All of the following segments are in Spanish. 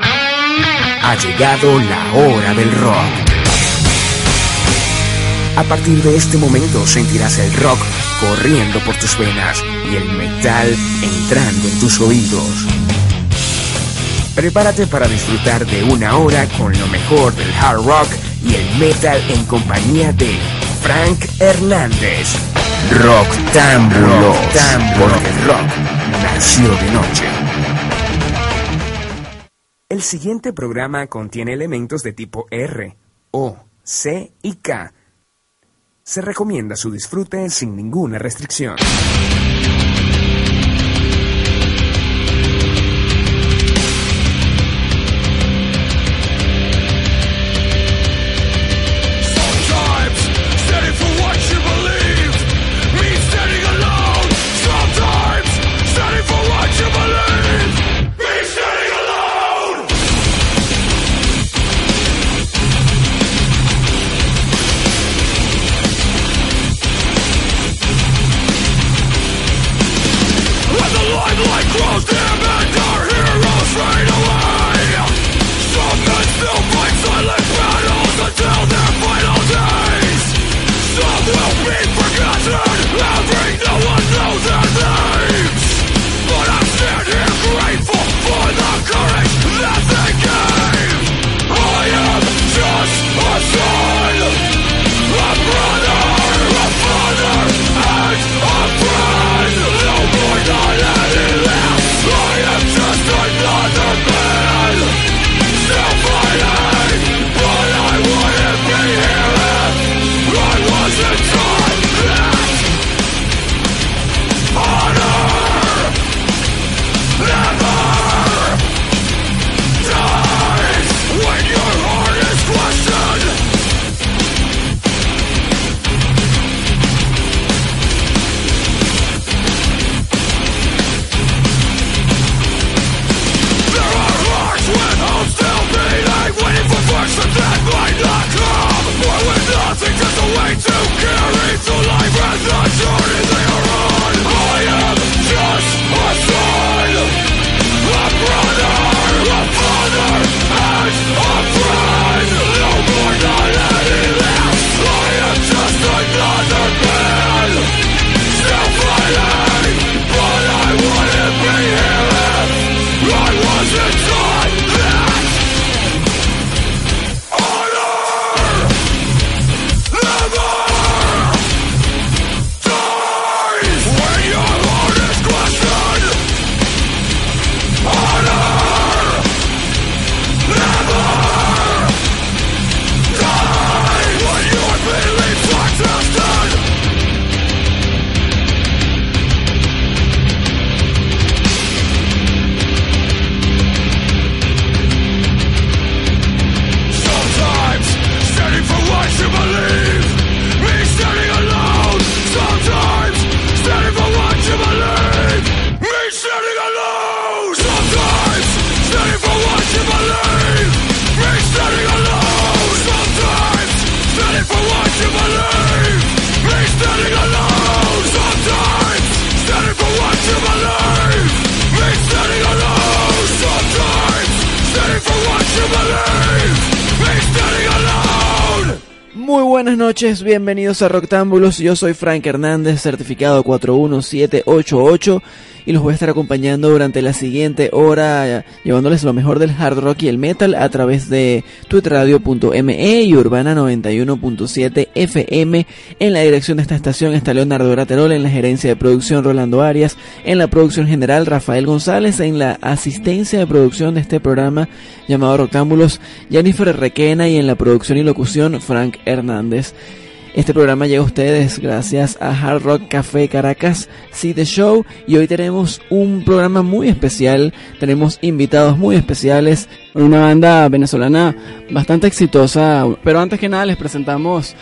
Ha llegado la hora del rock. A partir de este momento sentirás el rock corriendo por tus venas y el metal entrando en tus oídos. Prepárate para disfrutar de una hora con lo mejor del hard rock y el metal en compañía de Frank Hernández. Rock porque el rock nació de noche. El siguiente programa contiene elementos de tipo R, O, C y K. Se recomienda su disfrute sin ninguna restricción. no, noches, bienvenidos a Roctámbulos. Yo soy Frank Hernández, certificado 41788 y los voy a estar acompañando durante la siguiente hora, llevándoles lo mejor del hard rock y el metal a través de twitteradio.me y Urbana 91.7 FM. En la dirección de esta estación está Leonardo Graterol, en la gerencia de producción Rolando Arias, en la producción general Rafael González, en la asistencia de producción de este programa llamado Roctámbulos Jennifer Requena y en la producción y locución Frank Hernández. Este programa llega a ustedes gracias a Hard Rock Café Caracas, See Show y hoy tenemos un programa muy especial, tenemos invitados muy especiales, una banda venezolana bastante exitosa, pero antes que nada les presentamos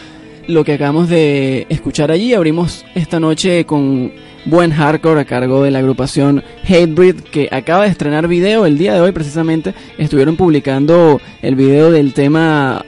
lo que acabamos de escuchar allí, abrimos esta noche con buen hardcore a cargo de la agrupación Hatebreed que acaba de estrenar video el día de hoy precisamente. Estuvieron publicando el video del tema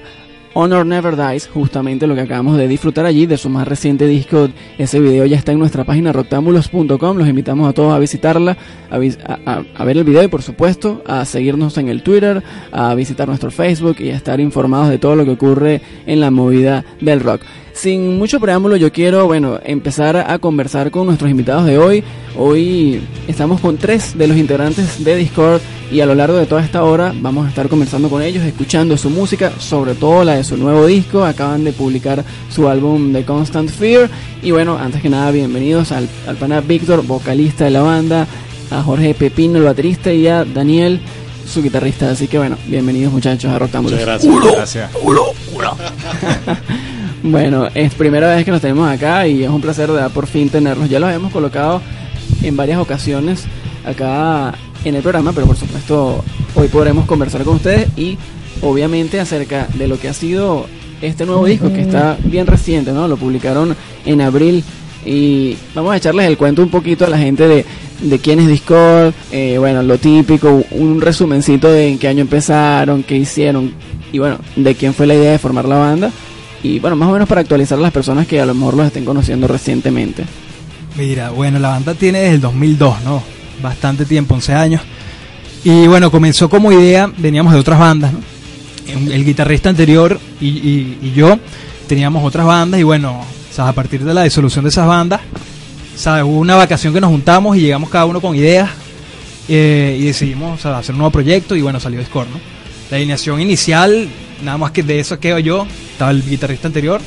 Honor Never Dies, justamente lo que acabamos de disfrutar allí de su más reciente disco. Ese video ya está en nuestra página roctámbulos.com. Los invitamos a todos a visitarla, a, ver el video y por supuesto a seguirnos en el Twitter, a visitar nuestro Facebook y a estar informados de todo lo que ocurre en la movida del rock. Sin mucho preámbulo, yo quiero, bueno, empezar a conversar con nuestros invitados de hoy. Hoy estamos con tres de los integrantes de Discord y a lo largo de toda esta hora vamos a estar conversando con ellos, escuchando su música, sobre todo la de su nuevo disco. Acaban de publicar su álbum The Constant Fear. Y bueno, antes que nada, bienvenidos al, al pana Víctor, vocalista de la banda, a Jorge Pepino, el baterista, y a Daniel, su guitarrista. Así que bueno, bienvenidos muchachos a Roctámbulos. Muchas gracias. Bueno, es primera vez que nos tenemos acá y es un placer por fin tenerlos. Ya los hemos colocado en varias ocasiones acá en el programa, pero por supuesto hoy podremos conversar con ustedes y obviamente acerca de lo que ha sido este nuevo disco que está bien reciente, ¿no? Lo publicaron en abril y vamos a echarles el cuento un poquito a la gente de, de quién es Discord, eh, bueno, lo típico, un resumencito de en qué año empezaron, qué hicieron y bueno, de quién fue la idea de formar la banda y bueno, más o menos para actualizar a las personas que a lo mejor los estén conociendo recientemente. Mira, bueno, la banda tiene desde el 2002, ¿no? Bastante tiempo, 11 años. Y bueno, comenzó como idea, veníamos de otras bandas, ¿no? El guitarrista anterior y, yo teníamos otras bandas y bueno, a partir de la disolución de esas bandas, ¿sabes? hubo una vacación que nos juntamos y llegamos cada uno con ideas eh, y decidimos hacer un nuevo proyecto y bueno, salió Discord, ¿no? La alineación inicial, nada más que de eso quedo yo, estaba el guitarrista anterior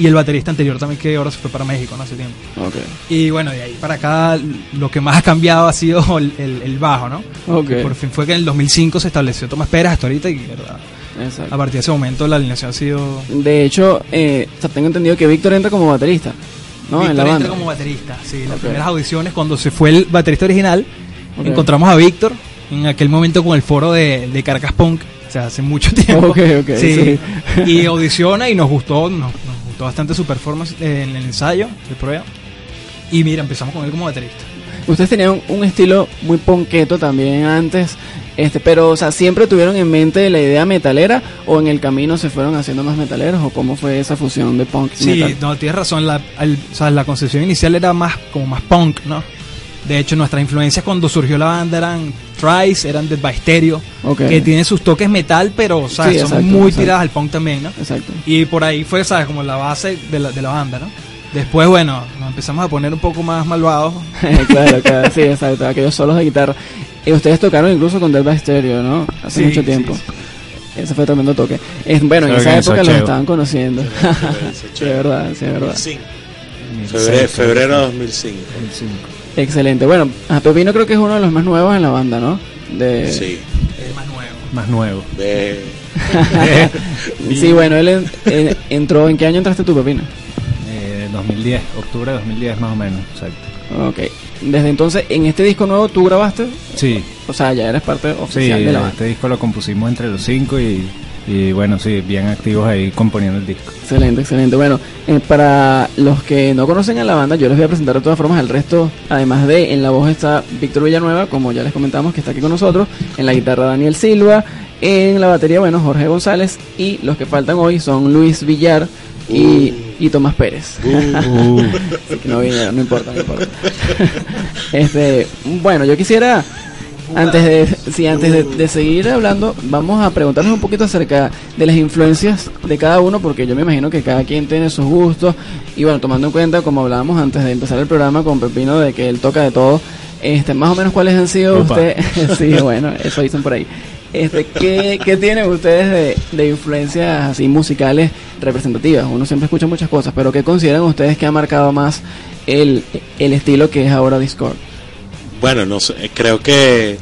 y el baterista anterior también que ahora se fue para México no hace tiempo. Y bueno, de ahí para acá lo que más ha cambiado ha sido el, bajo, ¿no? Por fin fue que en el 2005 se estableció Tomás Pérez hasta ahorita y verdad. A partir de ese momento la alineación ha sido... De hecho, eh, tengo entendido que Víctor entra como baterista. ¿no? Víctor entra como baterista, sí. Las primeras audiciones, cuando se fue el baterista original, encontramos a Víctor en aquel momento con el foro de, de Caracas Punk o sea, hace mucho tiempo. sí. Y audiciona y nos gustó, nos, gustó bastante su performance en el ensayo, de prueba. Y mira, empezamos con él como baterista. Ustedes tenían un estilo muy ponqueto también antes, este, pero o sea, siempre tuvieron en mente la idea metalera o en el camino se fueron haciendo más metaleros o cómo fue esa fusión de punk. Sí, no, tienes razón, la, o sea, la concepción inicial era más como más punk, ¿no? De hecho, nuestras influencias cuando surgió la banda eran Trice, eran Dead by Stereo, que tienen sus toques metal, pero son muy tiradas al punk también, ¿no? Exacto. Y por ahí fue, ¿sabes? Como la base de la, de la banda, ¿no? Después, bueno, nos empezamos a poner un poco más malvados. claro, claro, sí, exacto. Aquellos solos de guitarra. Y ustedes tocaron incluso con Dead by Stereo, ¿no? Hace mucho tiempo. Ese fue tremendo toque. Es, bueno, en esa época los estaban conociendo. de verdad, sí, de verdad. Febrero, febrero de 2005. 2005. Excelente. Bueno, a Pepino creo que es uno de los más nuevos en la banda, ¿no? De... Sí. más nuevo. Más nuevo. sí, bueno, él entró. ¿En qué año entraste tú, Pepino? Eh, 2010, octubre de 2010 más o menos, exacto. Ok. Desde entonces, ¿en este disco nuevo tú grabaste? Sí. O sea, ya eres parte oficial de la banda. este disco lo compusimos entre los cinco y y bueno, sí, bien activos ahí componiendo el disco. Excelente, excelente. Bueno, eh, para los que no conocen a la banda, yo les voy a presentar de todas formas el resto. Además de en la voz está Víctor Villanueva, como ya les comentamos, que está aquí con nosotros. En la guitarra Daniel Silva. En la batería, bueno, Jorge González. Y los que faltan hoy son Luis Villar y, y Tomás Pérez. Uh. Así que no, no importa, no importa. este, bueno, yo quisiera antes de, sí, antes de, seguir hablando, vamos a preguntarnos un poquito acerca de las influencias de cada uno, porque yo me imagino que cada quien tiene sus gustos. Y bueno, tomando en cuenta, como hablábamos antes de empezar el programa con Pepino, de que él toca de todo, este, más o menos cuáles han sido ustedes. sí, bueno, eso dicen por ahí. Este, ¿qué, ¿Qué tienen ustedes de, de influencias así musicales representativas? Uno siempre escucha muchas cosas, pero ¿qué consideran ustedes que ha marcado más el, el estilo que es ahora Discord? Bueno, no sé, creo que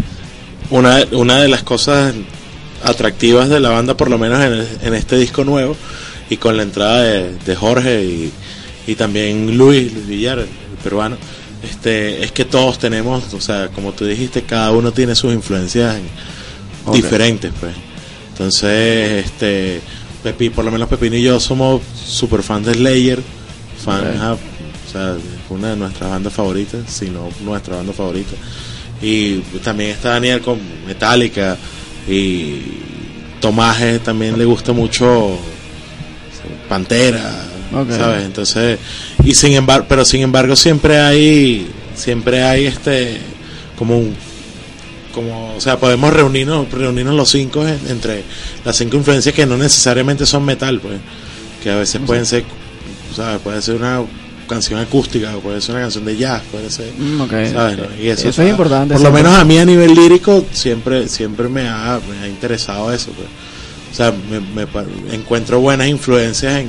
una, una de las cosas atractivas de la banda, por lo menos en, este disco nuevo, y con la entrada de, de Jorge y, y también Luis, Luis Villar, el peruano, este, es que todos tenemos, o sea, como tú dijiste, cada uno tiene sus influencias en- diferentes, pues. Entonces, este, Pepi, por lo menos Pepín y yo somos super fans de Slayer, fan, Ok. O sea, es una de nuestras bandas favoritas, si no nuestra banda favorita. Y también está Daniel con Metallica y Tomás también le gusta mucho Pantera. ¿sabes? Entonces, y sin embargo, pero sin embargo siempre hay, siempre hay este, como un, como, o sea, podemos reunirnos, reunirnos los cinco en- entre las cinco influencias que no necesariamente son metal, pues, que a veces pueden ser, o sea, puede ser una canción acústica, o puede ser una canción de jazz, puede ser, Mm, Eso, eso, es importante. Por lo menos a mí a nivel lírico siempre, siempre me ha, me ha interesado eso, pues. O sea, me, encuentro buenas influencias en,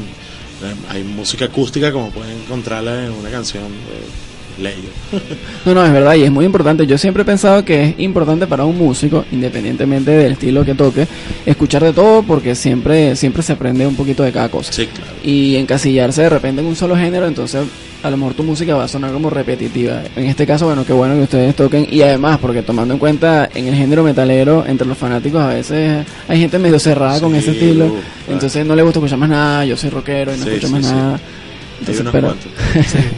hay música acústica como pueden encontrarla en una canción de Leyo. No, no, es verdad, y es muy importante. Yo siempre he pensado que es importante para un músico, independientemente del estilo que toque, escuchar de todo porque siempre, siempre se aprende un poquito de cada cosa. Sí, claro. Y encasillarse de repente en un solo género, entonces a lo mejor tu música va a sonar como repetitiva. En este caso, bueno, qué bueno que ustedes toquen. Y además, porque tomando en cuenta en el género metalero, entre los fanáticos a veces hay gente medio cerrada con ese estilo. uh. Entonces no le gusta escuchar más nada, yo soy rockero y no Sí, escucho más sí. nada. Entonces, unos pero, cuantos.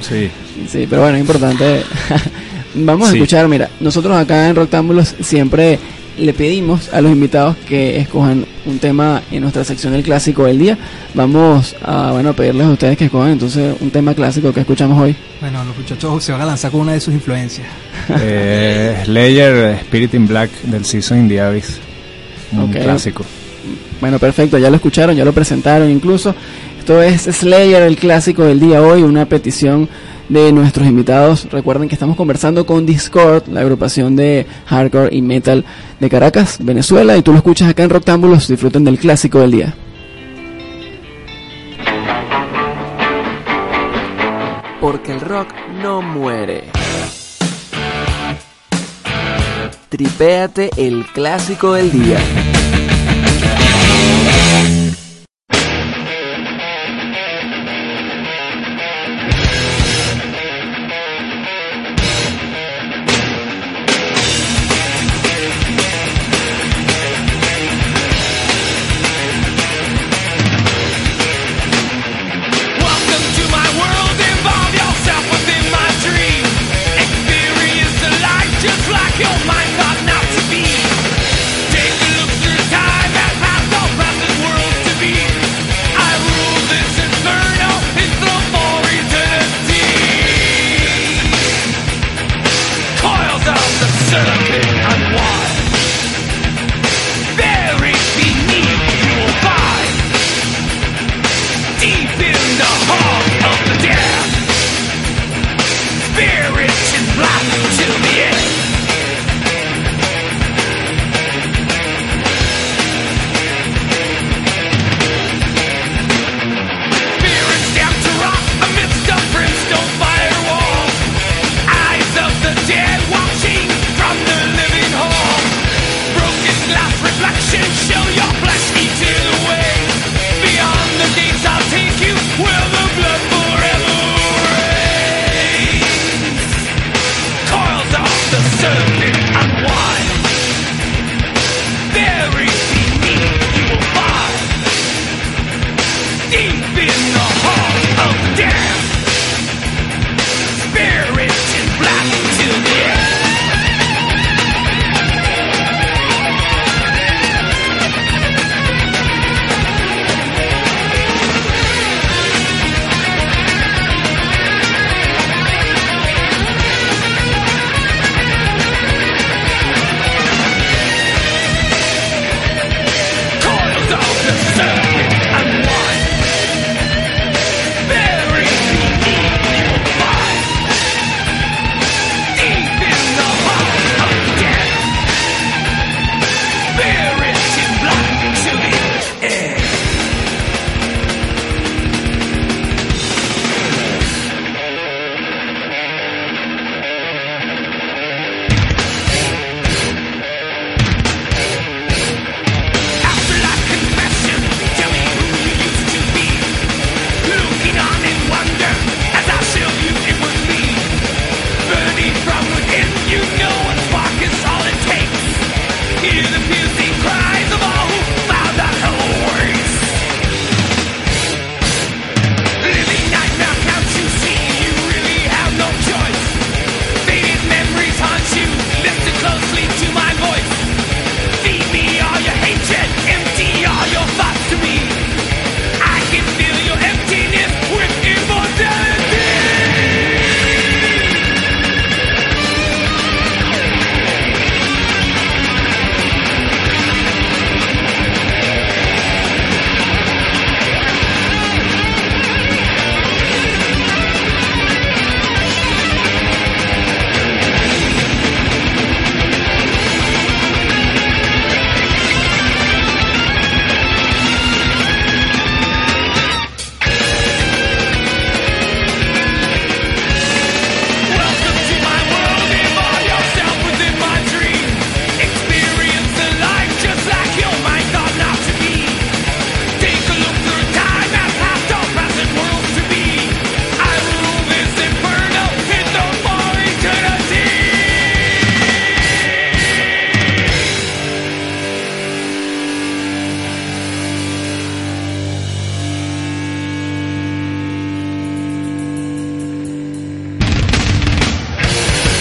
Sí. Sí, pero bueno, es importante. Vamos a Sí. escuchar, mira, nosotros acá en Rectángulos siempre le pedimos a los invitados que escojan un tema en nuestra sección del clásico del día. Vamos a, bueno, pedirles a ustedes que escojan entonces un tema clásico que escuchamos hoy. Bueno, los muchachos se van a lanzar con una de sus influencias. Eh, Slayer, Spirit in Black del Season in the Abyss. Un clásico. Bueno, perfecto, ya lo escucharon, ya lo presentaron incluso. Esto es Slayer, el clásico del día hoy, una petición de nuestros invitados. Recuerden que estamos conversando con Discord, la agrupación de hardcore y metal de Caracas, Venezuela, y tú lo escuchas acá en Roctámbulos. Disfruten del clásico del día. Porque el rock no muere. Tripéate el clásico del día.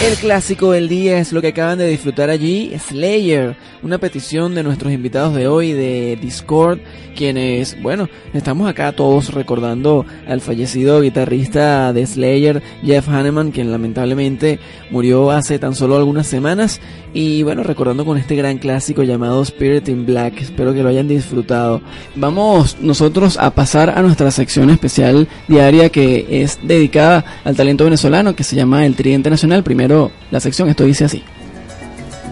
El clásico del día es lo que acaban de disfrutar allí, Slayer, una petición de nuestros invitados de hoy de Discord, quienes, bueno, estamos acá todos recordando al fallecido guitarrista de Slayer, Jeff Hanneman, quien lamentablemente murió hace tan solo algunas semanas, y bueno, recordando con este gran clásico llamado Spirit in Black, espero que lo hayan disfrutado. Vamos nosotros a pasar a nuestra sección especial diaria que es dedicada al talento venezolano, que se llama El Tridente Nacional, primero la sección, esto dice así.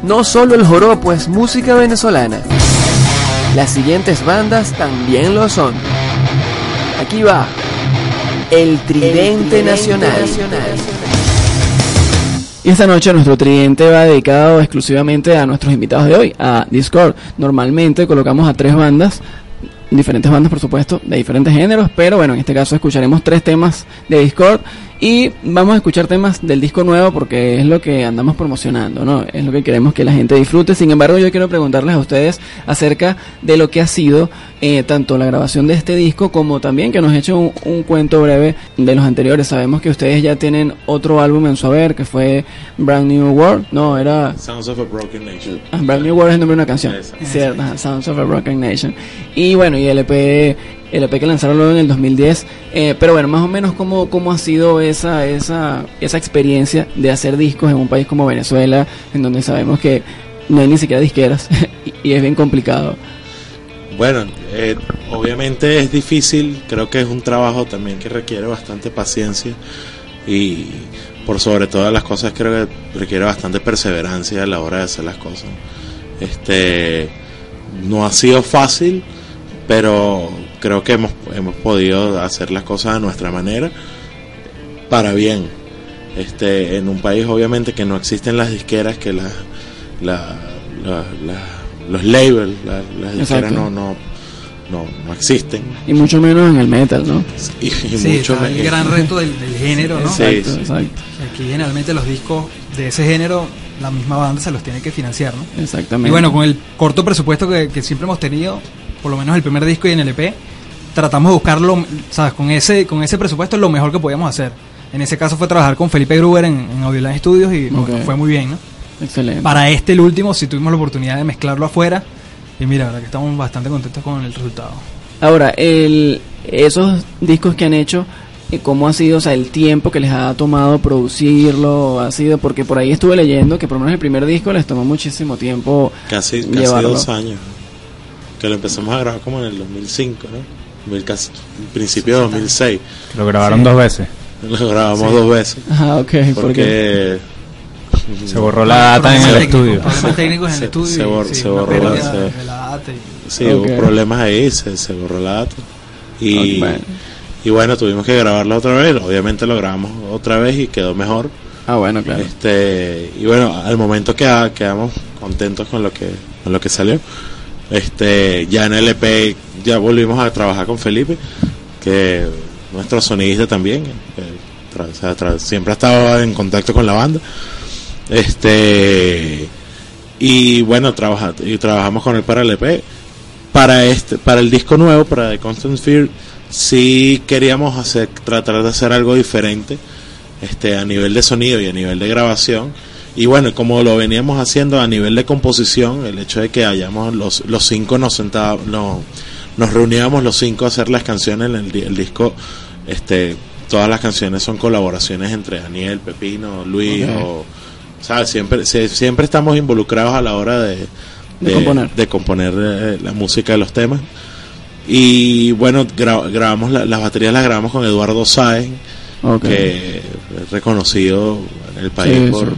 No solo el joropo es música venezolana. Las siguientes bandas también lo son. Aquí va. El Tridente, Nacional. Y esta noche nuestro tridente va dedicado exclusivamente a nuestros invitados de hoy, a Discord. Normalmente colocamos a tres bandas, diferentes bandas por supuesto, de diferentes géneros, pero bueno, en este caso escucharemos tres temas de Discord y vamos a escuchar temas del disco nuevo porque es lo que andamos promocionando, ¿no? Es lo que queremos que la gente disfrute. Sin embargo, yo quiero preguntarles a ustedes acerca de lo que ha sido eh, tanto la grabación de este disco como también que nos echen un, un cuento breve de los anteriores. Sabemos que ustedes ya tienen otro álbum en su haber que fue Brand New World. No, era Sounds of a Broken Nation. Ah, Brand New World es el nombre de una canción. Cierto, Sounds of a Broken Nation. Y bueno, y el EP, el EP que lanzaron luego en el 2010. Eh, pero bueno, más o menos cómo, cómo ha sido esa, esa, esa experiencia de hacer discos en un país como Venezuela, en donde sabemos que no hay ni siquiera disqueras y, y es bien complicado. Bueno, eh, obviamente es difícil, creo que es un trabajo también que requiere bastante paciencia y por sobre todas las cosas creo que requiere bastante perseverancia a la hora de hacer las cosas. Este no ha sido fácil, pero creo que hemos, hemos podido hacer las cosas a nuestra manera para bien. Este, en un país obviamente que no existen las disqueras, que la, la- la- la- los labels, la- las disqueras no, no, no, no existen. Y mucho menos en el metal, ¿no? Y, y Sí, mucho está el gran reto del, del género, ¿no? Sí, Exacto, sí. exacto. Aquí generalmente los discos de ese género, la misma banda se los tiene que financiar, ¿no? Exactamente. Y bueno, con el corto presupuesto que, que siempre hemos tenido, por lo menos el primer disco y en el EP, tratamos de buscarlo, ¿sabes? Con ese, con ese presupuesto lo mejor que podíamos hacer. En ese caso fue trabajar con Felipe Gruber en, en Audioline Studios y bueno, fue muy bien, ¿no? Excelente. Para este, el último, sí tuvimos la oportunidad de mezclarlo afuera. Y mira, la verdad que estamos bastante contentos con el resultado. Ahora, el, esos discos que han hecho, eh, ¿cómo ha sido, o sea, el tiempo que les ha tomado producirlo? Ha sido, porque por ahí estuve leyendo que por lo menos el primer disco les tomó muchísimo tiempo Casi, casi llevarlo. dos años. Que lo empezamos a grabar como en el 2005, ¿no? Casi- principio de 2006. Lo grabaron dos veces. Lo grabamos dos veces. Ajá, ok, porque Porque Se borró la data en el estudio. Problemas técnicos en el Se- estudio. se borró la- data sí, hubo problemas ahí, se, se borró la data. Y, Ok, bueno. y bueno, tuvimos que grabarla otra vez. Obviamente lo grabamos otra vez y quedó mejor. Ah, bueno, claro. Este, y bueno, al momento queda- quedamos contentos con lo que con lo que salió. Este, ya en el EP ya volvimos a trabajar con Felipe, que nuestro sonidista también, siempre ha estado en contacto con la banda. Este, y bueno, trabaja, y trabajamos con él para el EP. Para este, para el disco nuevo, para The Constant Fear, sí queríamos hacer, tratar de hacer algo diferente, este, a nivel de sonido y a nivel de grabación. Y bueno, como lo veníamos haciendo a nivel de composición, el hecho de que hayamos los, los cinco nos sentábamos, no, nos reuníamos los cinco a hacer las canciones en el, di- el disco, este, todas las canciones son colaboraciones entre Daniel, Pepino, Luis, o, ¿sabes? Siempre, se- siempre estamos involucrados a la hora de, De componer. de componer, eh, la música de los temas. Y bueno, gra- grabamos la- las baterías las grabamos con Eduardo Sáenz, que es reconocido en el país Sí, por, sí.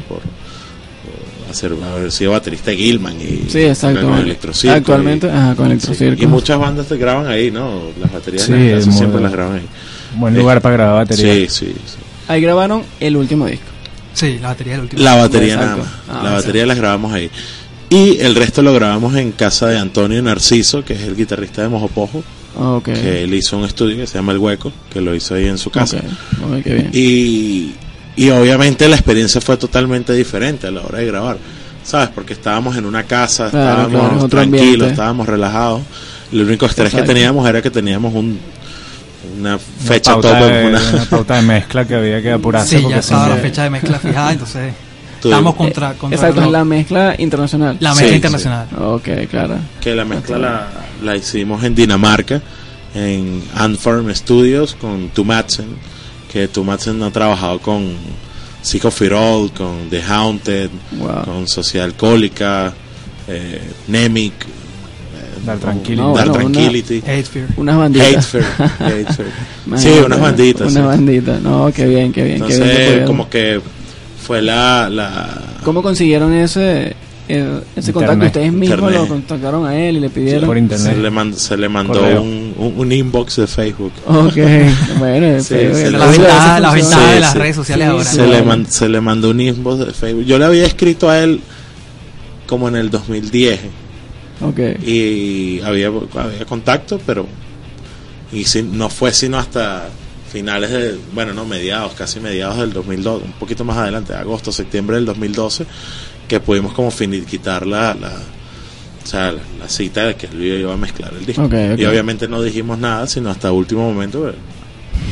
Hacer, haber sido baterista de Gilman y Sí, exacto. con Electrocirco Actualmente, y, ajá, con sí, Electrocirco. y muchas bandas te graban ahí, ¿no? Las baterías Sí, siempre las graban ahí. Buen lugar para grabar batería. Sí, sí, sí. Ahí grabaron el último disco. Sí, la batería del último. La batería Exacto. nada más. Ah, la batería las grabamos ahí. Y el resto lo grabamos en casa de Antonio Narciso, que es el guitarrista de Mojopojo, Ok. que él hizo un estudio que se llama El Hueco, que lo hizo ahí en su casa. Ok, ok, qué bien. Y, y obviamente la experiencia fue totalmente diferente a la hora de grabar, ¿sabes? Porque estábamos en una casa, Claro, estábamos claro, otro tranquilos, ambiente. estábamos relajados. El único estrés que Exacto. teníamos era que teníamos un, una Una fecha pauta tope, de, una- una pauta de mezcla que había que apurarse Sí, porque ya estaba la fecha de mezcla fijada, entonces Estamos contra, contra Exacto, la mezcla internacional. la Sí, mezcla sí. internacional. Ok, claro. que la mezcla la, la hicimos en Dinamarca, en Antform Studios con Tu Madsen, que Tu Madsen ha trabajado con Sick of It All, con The Haunted, Wow. con Sociedad Alcohólica, eh, Nemic, eh, Dar Tranquility. No, Dar una- Tranquility, Hate Fear. Unas banditas. Sí, unas banditas. Unas sí. banditas. No, qué bien, qué bien. qué bien Entonces, como que fue la, la ¿Cómo consiguieron ese, eh, ese contacto? Internet. ¿Ustedes mismos Internet. lo contactaron a él y le pidieron? Por internet. se le, man- se le mandó un, un, un inbox de Facebook. Ok, bueno, Sí, se le- La ventaja, la de las sí. redes sociales Sí, ahora. sí. se, le man- se le mandó un inbox de Facebook. Yo le había escrito a él como en el 2010 Ok. y había, había contacto, pero y si, no fue sino hasta finales de, bueno, no, mediados, casi mediados del 2012, un poquito más adelante, agosto, septiembre del 2012, que pudimos como finiquitar la, la, o sea, la, la cita de que él iba a mezclar el disco. Ok, ok. Y obviamente no dijimos nada, sino hasta último momento,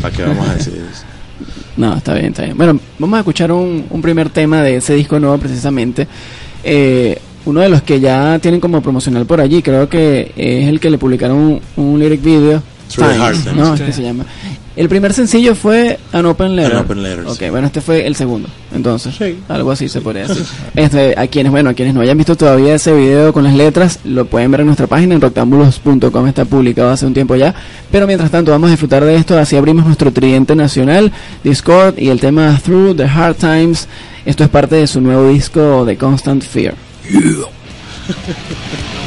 ¿para qué vamos a decir eso? No, está bien, está bien. Bueno, vamos a escuchar un, un primer tema de ese disco nuevo precisamente. Eh, uno de los que ya tienen como promocional por allí, creo que es el que le publicaron un, un lyric video. Times. ¿no? Es Sí. que se llama. El primer sencillo fue An Open Letter. An Open Letter, Ok, sí. bueno, este fue el segundo. Entonces, Sí. algo así se podría decir. Este, a quienes, bueno, a quienes no hayan visto todavía ese video con las letras, lo pueden ver en nuestra página en rectángulos.com, está publicado hace un tiempo ya. Pero mientras tanto, vamos a disfrutar de esto. Así abrimos nuestro tridente nacional, Discord y el tema Through the Hard Times. Esto es parte de su nuevo disco The Constant Fear. What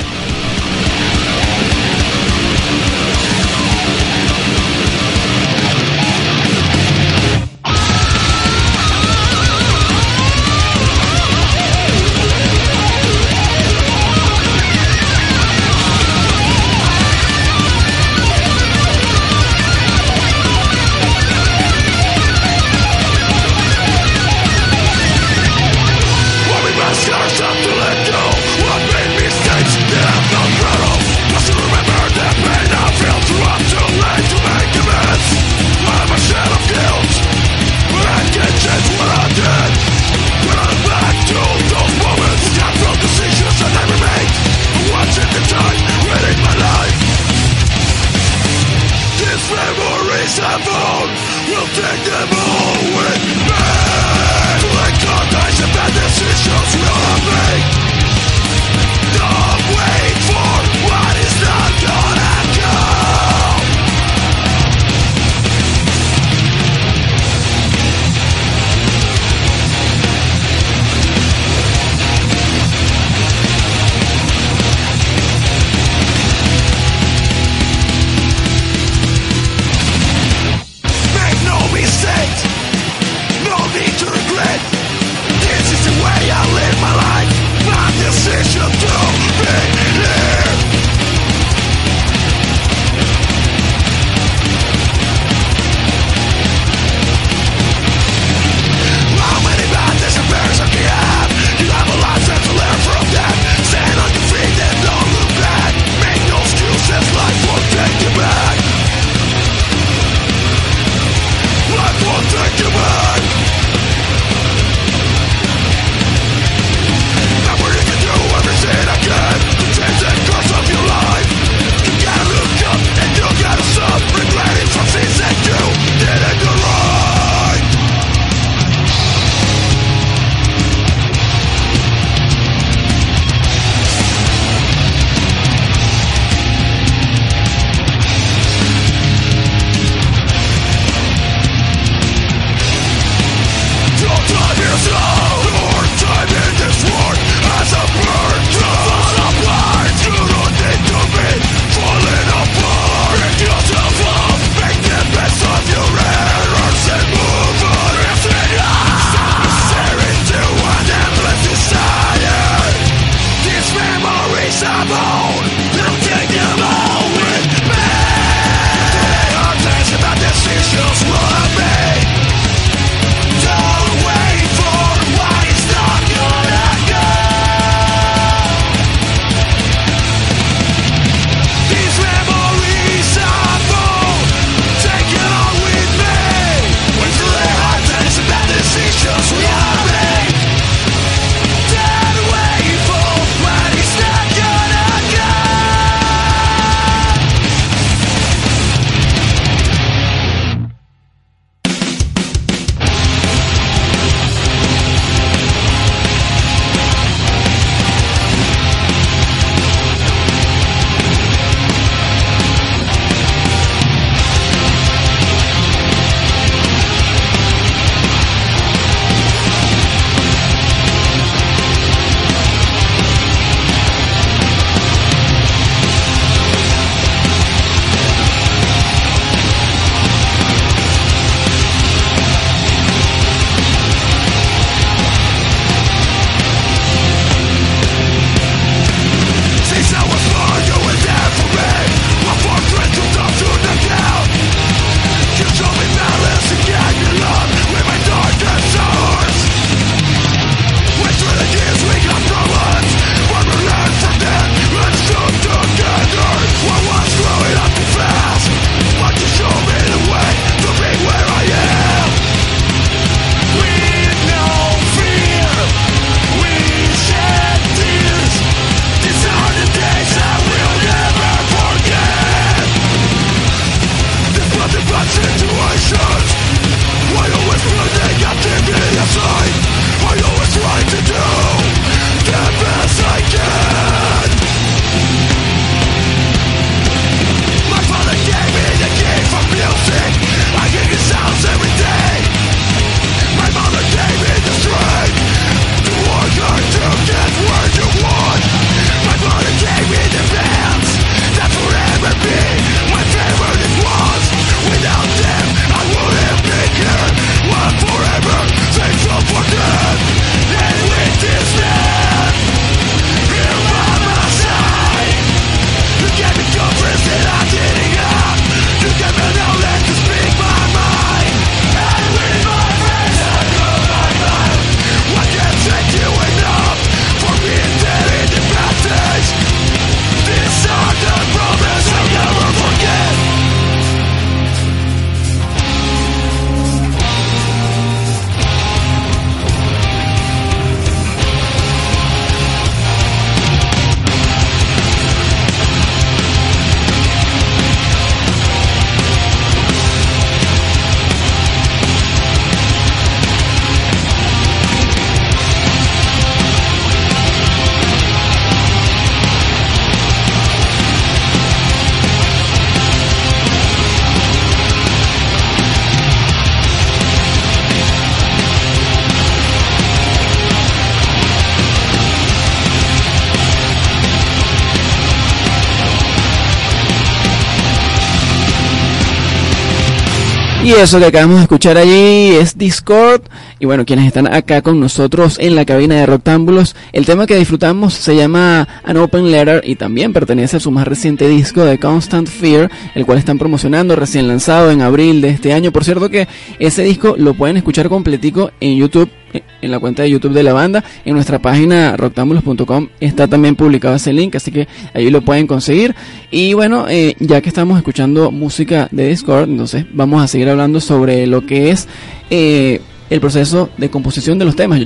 Y eso que acabamos de escuchar allí es Discord. Y bueno, quienes están acá con nosotros en la cabina de Rectángulos, el tema que disfrutamos se llama An Open Letter y también pertenece a su más reciente disco de Constant Fear, el cual están promocionando recién lanzado en abril de este año. Por cierto que ese disco lo pueden escuchar completico en YouTube en la cuenta de YouTube de la banda. En nuestra página roctambulos.com está también publicado ese link, así que ahí lo pueden conseguir. Y bueno, eh, ya que estamos escuchando música de Discord, entonces vamos a seguir hablando sobre lo que es eh, el proceso de composición de los temas.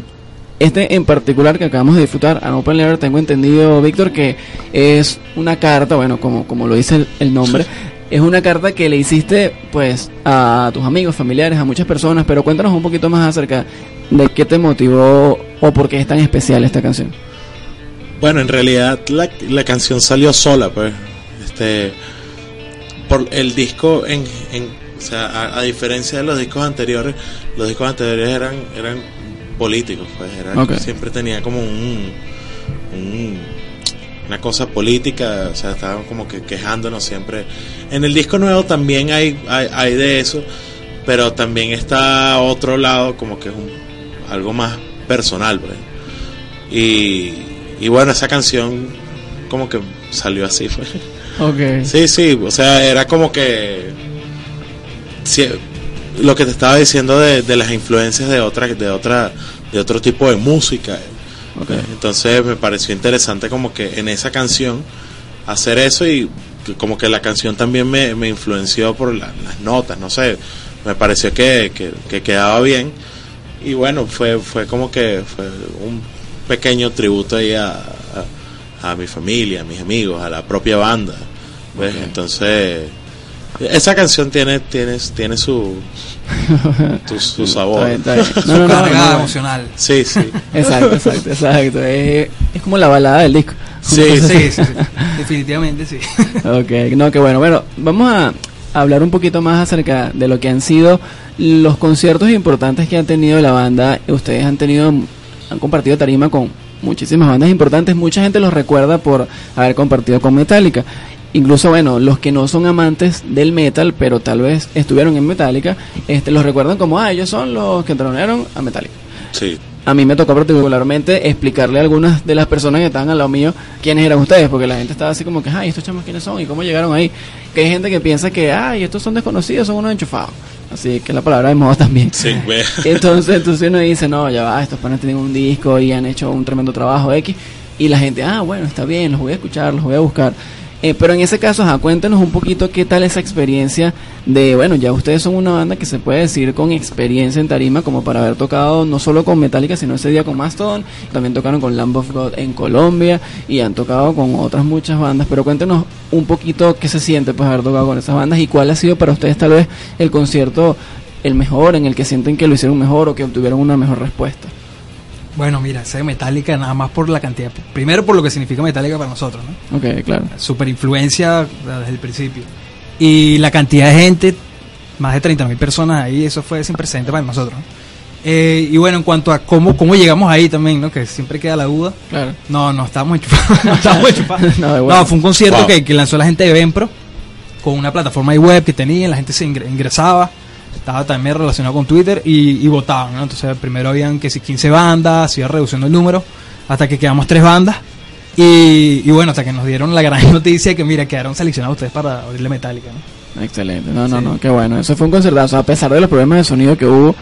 Este en particular que acabamos de disfrutar, a Open Letter, tengo entendido, Víctor, que es una carta, bueno, como, como lo dice el nombre, es una carta que le hiciste pues a tus amigos, familiares, a muchas personas, pero cuéntanos un poquito más acerca de qué te motivó o por qué es tan especial esta canción. Bueno, en realidad la, la canción salió sola, pues. Este, por el disco, en, en o sea, a, a diferencia de los discos anteriores, los discos anteriores eran eran políticos, pues. Eran. Siempre tenía como un, un- una cosa política, o sea, estaban como que quejándonos siempre. En el disco nuevo también hay, hay, hay de eso, pero también está otro lado, como que es un, algo más personal, pues. Y, y bueno, esa canción como que salió así, fue. Ok. Sí, sí, o sea, era como que lo que te estaba diciendo de, de las influencias de otra, de otra, de otro tipo de música. Ok. Entonces me pareció interesante como que en esa canción hacer eso y como que la canción también me, me influenció por la- las notas, no sé, me pareció que, que, que quedaba bien y bueno, fue, fue como que fue un pequeño tributo ahí a, a, a mi familia, a mis amigos, a la propia banda. ¿ves? Entonces, esa canción tiene, tiene, tiene su, tu- su sabor. Está bien, está bien. No, no, no, carga no. emocional. Sí, sí. Exacto, exacto, exacto. Es, es como la balada del disco. Sí, sí, sí. definitivamente sí. Ok, no, que bueno. Bueno, vamos a hablar un poquito más acerca de lo que han sido los conciertos importantes que han tenido la banda. Ustedes han tenido, han compartido tarima con muchísimas bandas importantes. Mucha gente los recuerda por haber compartido con Metallica. Incluso, bueno, los que no son amantes del metal, pero tal vez estuvieron en Metallica, este, los recuerdan como, ah, ellos son los que entraron a Metallica. Sí. A mí me tocó particularmente explicarle a algunas de las personas que estaban al lado mío quiénes eran ustedes, porque la gente estaba así como que, ay, estos chamos quiénes son y cómo llegaron ahí. Que hay gente que piensa que, ay, estos son desconocidos, son unos enchufados. Así que la palabra de moda también. Sí. Entonces, entonces uno dice, no, ya va, estos panes tienen un disco y han hecho un tremendo trabajo X. Y la gente, ah, bueno, está bien, los voy a escuchar, los voy a buscar. Eh, pero en ese caso, ajá, cuéntenos un poquito qué tal esa experiencia de, bueno, ya ustedes son una banda que se puede decir con experiencia en tarima, como para haber tocado no solo con Metallica, sino ese día con Mastodon, también tocaron con Lamb of God en Colombia y han tocado con otras muchas bandas, pero cuéntenos un poquito qué se siente pues haber tocado con esas bandas y cuál ha sido para ustedes tal vez el concierto el mejor, en el que sienten que lo hicieron mejor o que obtuvieron una mejor respuesta. Bueno, mira, ese Metallica nada más por la cantidad. Primero por lo que significa Metallica para nosotros, ¿no? Ok, claro. Super influencia desde el principio. Y la cantidad de gente, más de 30 mil personas ahí, eso fue sin precedente para nosotros. ¿no? Eh, y bueno, en cuanto a cómo, cómo llegamos ahí también, ¿no? Que siempre queda la duda. Claro. No, no estábamos enchufados. no estábamos enchufados. No, no, fue un concierto Wow. que, que lanzó la gente de Venpro con una plataforma de web que tenía, la gente se ingre- ingresaba, estaba también relacionado con Twitter y, y votaban, ¿no? Entonces primero habían que si 15 bandas, se iba reduciendo el número, hasta que quedamos tres bandas. Y, y bueno, hasta que nos dieron la gran noticia que mira, quedaron seleccionados ustedes para abrirle Metallica, ¿no? Excelente. No, no, Sí. no, qué bueno. Eso fue un concertazo, a pesar de los problemas de sonido que hubo.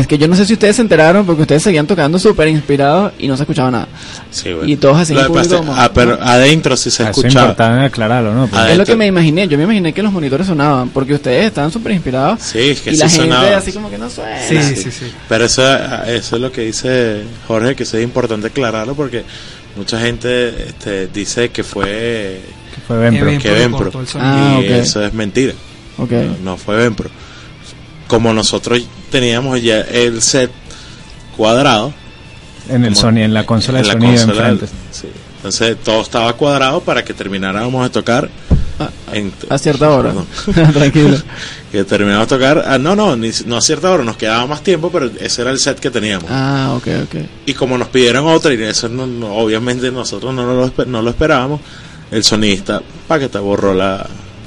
Es que yo no sé si ustedes se enteraron porque ustedes seguían tocando súper inspirados y no se escuchaba nada. Sí, bueno. Y todos así en Lo que público pasa- como- ah, pero adentro sí se es escuchaba. importante aclararlo, ¿no? Porque- es lo que me imaginé. Yo me imaginé que los monitores sonaban porque ustedes estaban súper inspirados. Sí, es que y sí la gente así como que no suena. Sí, sí, sí. Pero eso, eso es lo que dice Jorge, que eso es importante aclararlo porque mucha gente este, dice que fue que fue. Venpro que el sonido. Ah, eso es mentira. No, no fue Venpro. Como nosotros teníamos ya el set cuadrado En el sonido, en la consola en de la sonido consola, enfrente. sí. Entonces todo estaba cuadrado para que termináramos de tocar Ah, en, A cierta hora. Perdón. Tranquilo. que terminamos de tocar, ah, no, no, ni- no a cierta hora, nos quedaba más tiempo, pero ese era el set que teníamos. Ah, ok, ok. Y como nos pidieron otra, y eso no- no- obviamente nosotros no lo, no lo esperábamos, el sonista, pa' que te borró la,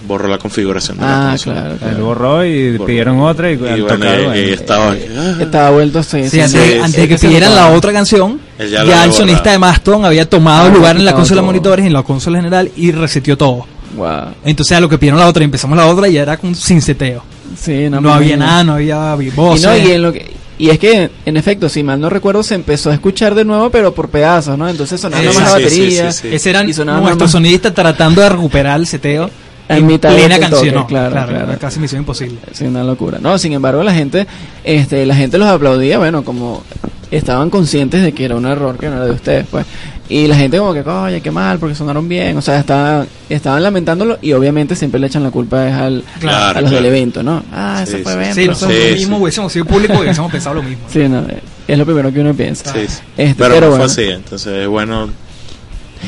borró la configuración de la Ah, consola. claro, Él borró y Borró. pidieron otra y, Y bueno, y- bueno, y estaba ah, Estaba vuelto sí, Sí, sí, antes, sí, antes de que pidieran la otra canción, ya, el sonista de Maston había tomado Ah, lugar en la consola de monitores, en la consola general y reseteó todo. Wow. Entonces a lo que pidieron la otra y empezamos la otra y ya era con, sin seteo. Sí, No, había nada, no había Y, no, y, en lo que- y es que, en efecto, si mal no recuerdo, se empezó a escuchar de nuevo, pero por pedazos, ¿no? Entonces sonaba Sí, más la sí, sí, batería. sí, sí. Ese era nuestro sonidista tratando de recuperar el seteo En en, mitad de plena este canción. toque, no, claro, claro, claro. casi misión imposible. Sí, una locura. No, sin embargo, la gente, este, la gente los aplaudía, bueno, como estaban conscientes de que era un error que no era de ustedes, pues. Y la gente como que, oye, qué mal, porque sonaron bien. O sea, estaban, estaban lamentándolo y obviamente siempre le echan la culpa es al, Claro, a los claro. del evento, ¿no? Ah, eso Sí, fue sí. evento. Sí, eso nosotros fue- Sí, mismos sí. hubiésemos sido público y hubiésemos pensado lo mismo. Sí, no, es lo primero que uno piensa. Sí, sí. Este, pero, pero no bueno. fue así, entonces es bueno.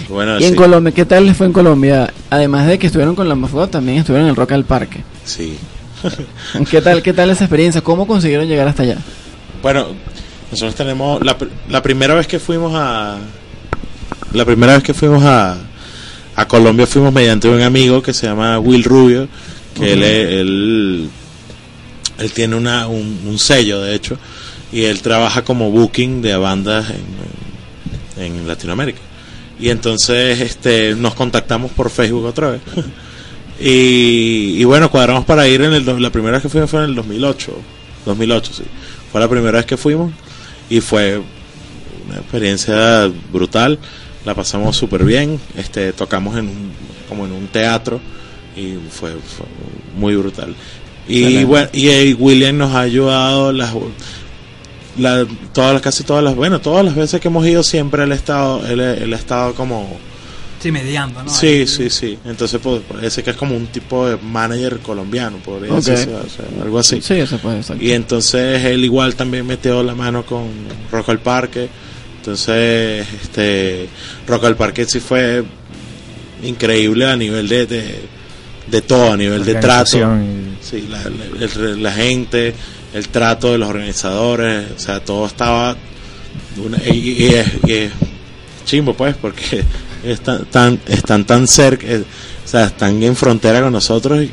Bueno, Y en sí. Colombia, ¿qué tal les fue en Colombia? Además de que estuvieron con la Mafua, también estuvieron en el Rock al Parque. Sí. ¿Qué tal, qué tal esa experiencia? ¿Cómo consiguieron llegar hasta allá? Bueno, nosotros tenemos la, la primera vez que fuimos a la primera vez que fuimos a a Colombia fuimos mediante un amigo que se llama Will Rubio, que él, él él tiene una un, un sello de hecho y él trabaja como booking de bandas en, en Latinoamérica. Y entonces este nos contactamos por Facebook otra vez. Y, y bueno, cuadramos para ir en el la primera vez que fuimos fue en el 2008, 2008 sí. Fue la primera vez que fuimos y fue una experiencia brutal. La pasamos súper bien. Este, tocamos en un, como en un teatro y fue, fue muy brutal. Y bueno, y, eh, William nos ha ayudado las la, todas las casi todas las bueno todas las veces que hemos ido siempre él ha estado él, él ha estado como Sí, mediando, ¿no? Sí, Ahí- sí, sí. Entonces, pues, parece que es como un tipo de manager colombiano, podría Ok. decirse, o sea, algo así. Sí, eso puede ser. Y entonces él igual también metió la mano con Rock al Parque. Entonces, este, Rock al Parque sí fue increíble a nivel de, de, de todo, a nivel de trato. y- Sí, la, la- el- la gente, el trato de los organizadores, o sea, todo estaba una- y, y es, y es chimbo pues porque están tan, están tan cerca, eh, o sea, están en frontera con nosotros y,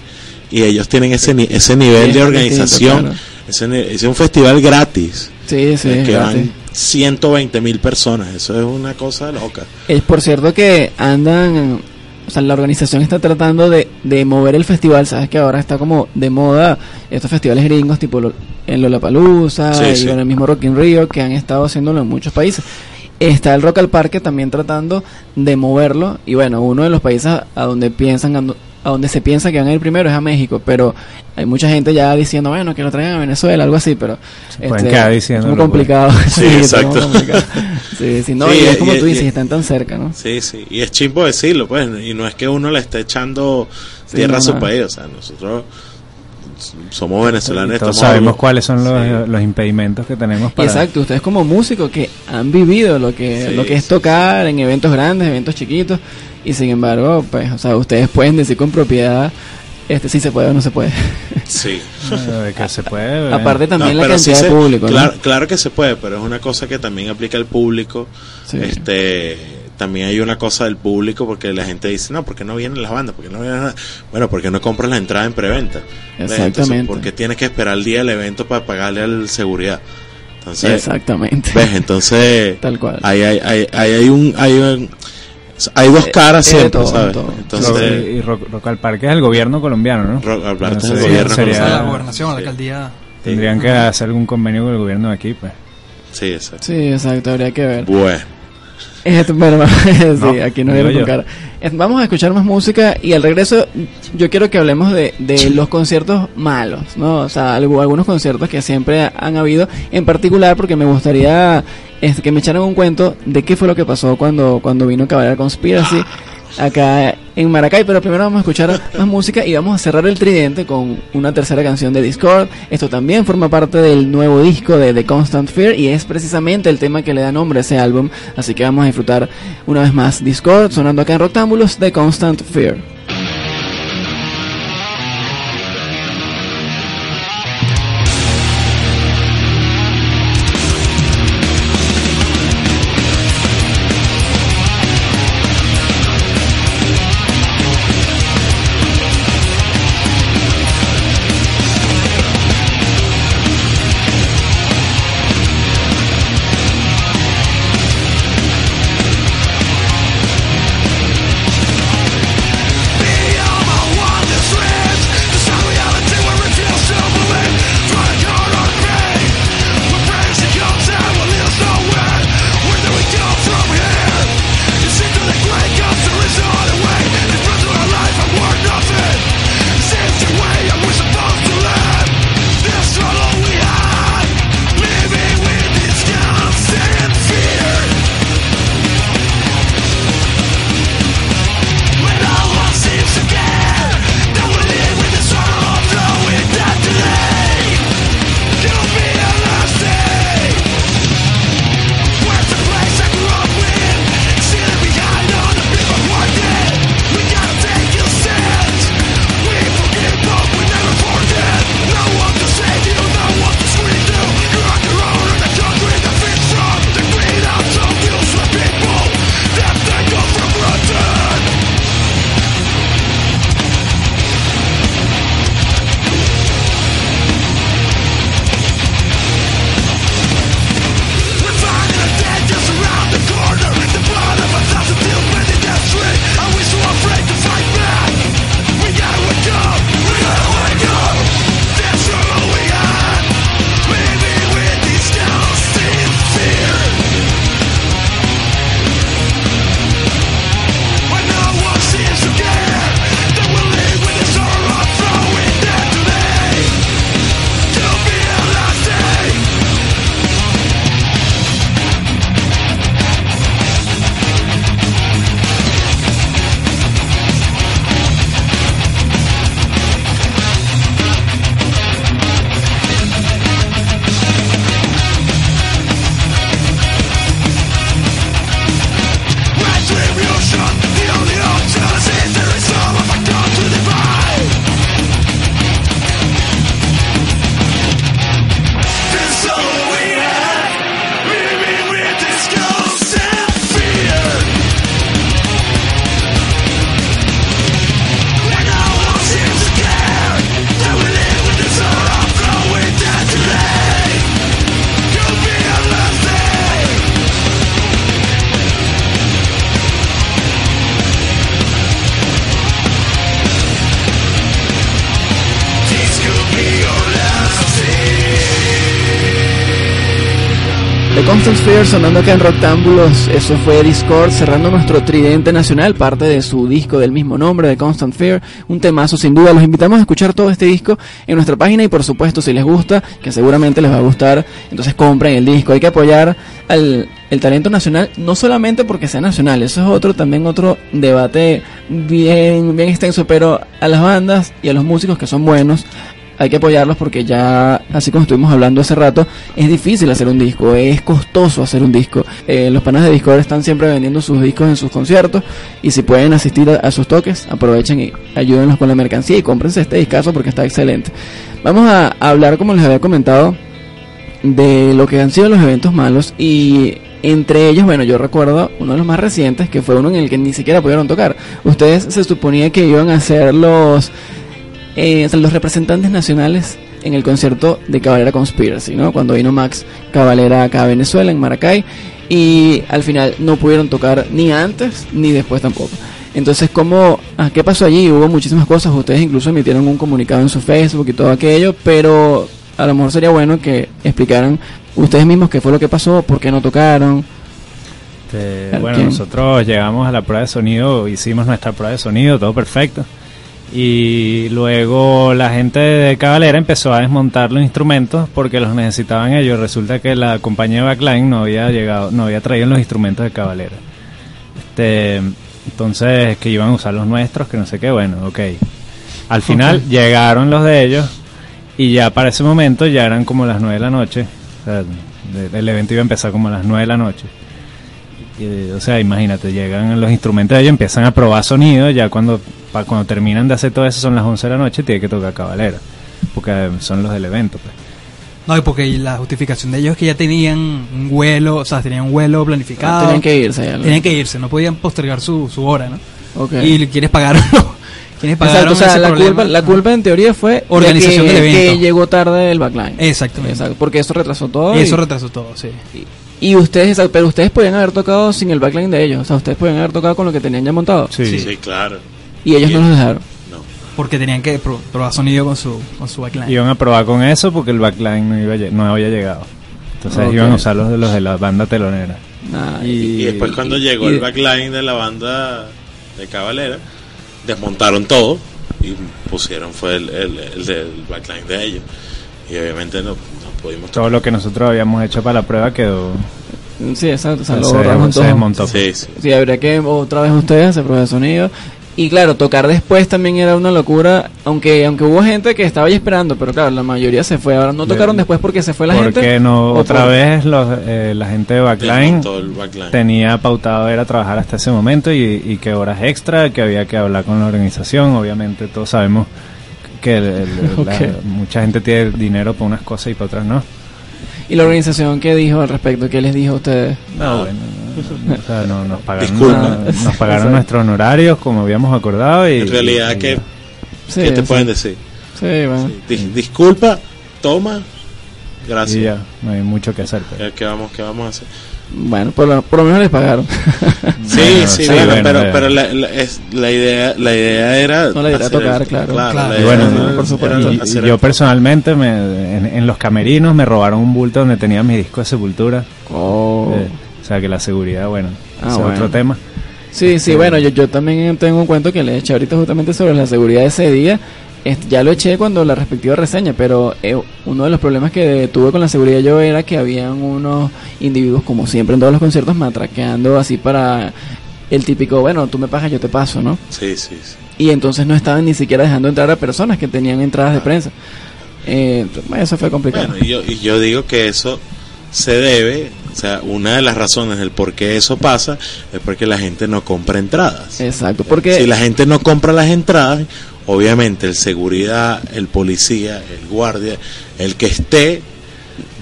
y ellos tienen ese ni- ese nivel Es de organización, claro. ese es un festival gratis, Sí, sí, eh, es que gratis. van 120 mil personas, eso es una cosa loca. Es por cierto que andan, o sea, la organización está tratando de, de mover el festival, sabes que ahora está como de moda estos festivales gringos tipo lo- en Lollapalooza Sí, y sí. en el mismo Rock in Rio que han estado haciéndolo en muchos países. Está el Rock al Parque también tratando de moverlo y bueno, uno de los países a, a donde piensan a, donde se piensa que van a ir primero es a México, pero hay mucha gente ya diciendo, bueno, que lo traigan a Venezuela, algo así, pero este, es muy complicado. Sí, muy exacto. complicado. Sí, sí, no, Sí, y es como y- tú dices, y- están tan cerca, ¿no? Sí, sí, y es chimbo decirlo, pues, y no es que uno le esté echando Sí, tierra no, a su no. país, o sea, nosotros somos venezolanos, Y todos estamos sabemos cuáles son los, Sí. los impedimentos que tenemos para Exacto, ustedes como músicos que han vivido lo que, Sí, lo que es sí, tocar en eventos grandes, eventos chiquitos, y sin embargo, pues, o sea, ustedes pueden decir con propiedad este si se puede o no se puede. Sí. Que se puede. bueno. Aparte también No, la pero sí cantidad de público, ¿no? claro, claro que se puede, pero es una cosa que también aplica al público. Sí. Este, también hay una cosa del público porque la gente dice, no, ¿por qué no vienen las bandas? ¿Por qué no vienen las-?" Bueno, porque no compras la entrada en preventa. Exactamente. Entonces, porque tienes que esperar el día del evento para pagarle al seguridad. Entonces, Exactamente. ¿ves? Entonces, Tal cual. ahí hay, hay, hay, hay un, hay, un- hay dos caras Eh, siempre, todo, ¿sabes? todo. Rock- Entonces, y Rock, Rock al Parque es el gobierno colombiano, ¿no? Rock al Parque es el gobierno sería- O sea, la colombiano. gobernación, la alcaldía. Tendrían que hacer algún convenio con el gobierno de aquí, pues. Sí, exacto. Sí, exacto, habría que ver. Bueno. Este, bueno, sí, aquí no digo vieron con cara. Eh, Vamos a escuchar más música y al regreso yo quiero que hablemos de, de los conciertos malos, ¿no? O sea, algu- algunos conciertos que siempre han habido, en particular porque me gustaría este, que me echaran un cuento de qué fue lo que pasó cuando, cuando vino Caballería Conspiracy acá en Maracay, pero primero vamos a escuchar más música y vamos a cerrar el tridente con una tercera canción de Discord. Esto también forma parte del nuevo disco de The Constant Fear y es precisamente el tema que le da nombre a ese álbum, así que vamos a disfrutar una vez más Discord sonando acá en Rectángulos The Constant Fear. Sonando acá en Rectángulos, eso fue Discord cerrando nuestro tridente nacional, parte de su disco del mismo nombre, de Constant Fear, un temazo sin duda, los invitamos a escuchar todo este disco en nuestra página y por supuesto si les gusta, que seguramente les va a gustar, entonces compren el disco, hay que apoyar al el talento nacional, no solamente porque sea nacional, eso es otro, también otro debate bien, bien extenso, pero a las bandas y a los músicos que son buenos, hay que apoyarlos porque ya, así como estuvimos hablando hace rato, es difícil hacer un disco, es costoso hacer un disco. Eh, los panas de Discord están siempre vendiendo sus discos en sus conciertos y si pueden asistir a, a sus toques, aprovechen y ayúdenlos con la mercancía y cómprense este discazo porque está excelente. Vamos a, hablar, como les había comentado, de lo que han sido los eventos malos y entre ellos, bueno, yo recuerdo uno de los más recientes que fue uno en el que ni siquiera pudieron tocar. Ustedes se suponía que iban a ser los eh, los representantes nacionales en el concierto de Cabalera Conspiracy, ¿no? Cuando vino Max Cabalera acá a Venezuela, en Maracay, y al final no pudieron tocar ni antes ni después tampoco. Entonces, ¿cómo, ah, ¿qué pasó allí? Hubo muchísimas cosas, ustedes incluso emitieron un comunicado en su Facebook y todo aquello, pero a lo mejor sería bueno que explicaran ustedes mismos qué fue lo que pasó, por qué no tocaron. Este, bueno, ¿Quién? nosotros llegamos a la prueba de sonido, hicimos nuestra prueba de sonido, todo perfecto. Y luego la gente de Cabalera empezó a desmontar los instrumentos porque los necesitaban ellos. Resulta que la compañía de Backline no había llegado, no había traído los instrumentos de Cabalera. Este, entonces que iban a usar los nuestros, que no sé qué, bueno, ok. Al final llegaron los de ellos y ya para ese momento ya eran como las 9 de la noche. O sea, el evento iba a empezar como a las 9 de la noche. Y, o sea, imagínate, llegan los instrumentos de ellos, empiezan a probar sonido, ya cuando pa- cuando terminan de hacer todo eso son las 11 de la noche, tiene que tocar cabalera, porque eh, son los del evento. Pues. No, y porque la justificación de ellos es que ya tenían un vuelo, o sea, tenían un vuelo planificado. Tenían que irse ya, ¿no? Tenían que irse, no podían postergar su, su hora, ¿no? Ok. Y quienes pagaron, quienes pagaron Exacto, o sea, ese la problema. culpa, la culpa en teoría fue Organización de que, del evento. que llegó tarde el backline. Exactamente. Exacto, porque eso retrasó todo. Eso y- retrasó todo, sí. Y ustedes, exacto, pero ustedes podían haber tocado sin el backline de ellos. O sea, ustedes podían haber tocado con lo que tenían ya montado. Sí. Sí, claro. Y ellos no los dejaron. No. Porque tenían que pro- probar sonido con su, con su backline. Iban a probar con eso porque el backline no, iba no había llegado. Entonces iban a usar los de los de la banda telonera. Ah, Y después cuando llegó y- el backline de la banda de Cabalera, desmontaron todo y pusieron fue el, el, el del backline de ellos. Y obviamente no, no pudimos Todo lo que nosotros habíamos hecho para la prueba quedó Sí, exacto. O sea, se, lo se todo. desmontó. Sí, sí. Sí, habría que otra vez ustedes hacer prueba de sonido. Y claro, tocar después también era una locura, aunque aunque hubo gente que estaba ahí esperando, pero claro, la mayoría se fue. Ahora no tocaron De- después porque se fue la Porque gente. no, o otra por- vez los, eh, la gente de backline tenía pautado era trabajar hasta ese momento y, y que horas extra, que había que hablar con la organización. Obviamente todos sabemos que el- el- la- Ok. mucha gente tiene dinero para unas cosas y para otras no. ¿Y la organización qué dijo al respecto? ¿Qué les dijo a ustedes? No, bueno, no, o sea, no- nos pagaron, Disculpa. nos, nos pagaron Exacto. nuestros honorarios como habíamos acordado y En realidad, y- ¿qué, Sí, qué te sí. pueden decir? Sí, bueno. Dis- disculpa, toma, y gracias. ya, no hay mucho que hacer. ¿Qué, vamos, ¿Qué vamos a hacer? Bueno, por lo, por lo menos les pagaron. Sí, Bueno, sí, sí, bueno, bueno, pero, pero la, la- es, la idea la idea era No, la idea era tocar, el- claro. Claro. Y bueno, era- por supuesto. era y- yo el- personalmente me, en, en los camerinos me robaron un bulto donde tenía mi disco de Sepultura. Oh. Eh, o sea que la seguridad, bueno, Ah, es bueno. otro tema. Sí, sí, bueno, yo, yo también tengo un cuento que le eché ahorita justamente sobre la seguridad de ese día. Este, ya lo eché cuando la respectiva reseña, pero eh, uno de los problemas que tuve con la seguridad yo era que habían unos individuos, como siempre en todos los conciertos, matraqueando así para el típico, bueno, tú me pagas, yo te paso, ¿no? Sí, sí, sí. Y entonces no estaban ni siquiera dejando entrar a personas que tenían entradas de prensa. Eh, eso fue complicado. Bueno, y yo, y yo digo que eso se debe, o sea, una de las razones del por qué eso pasa es porque la gente no compra entradas. Exacto, porque... Si la gente no compra las entradas, obviamente el seguridad, el policía, el guardia, el que esté,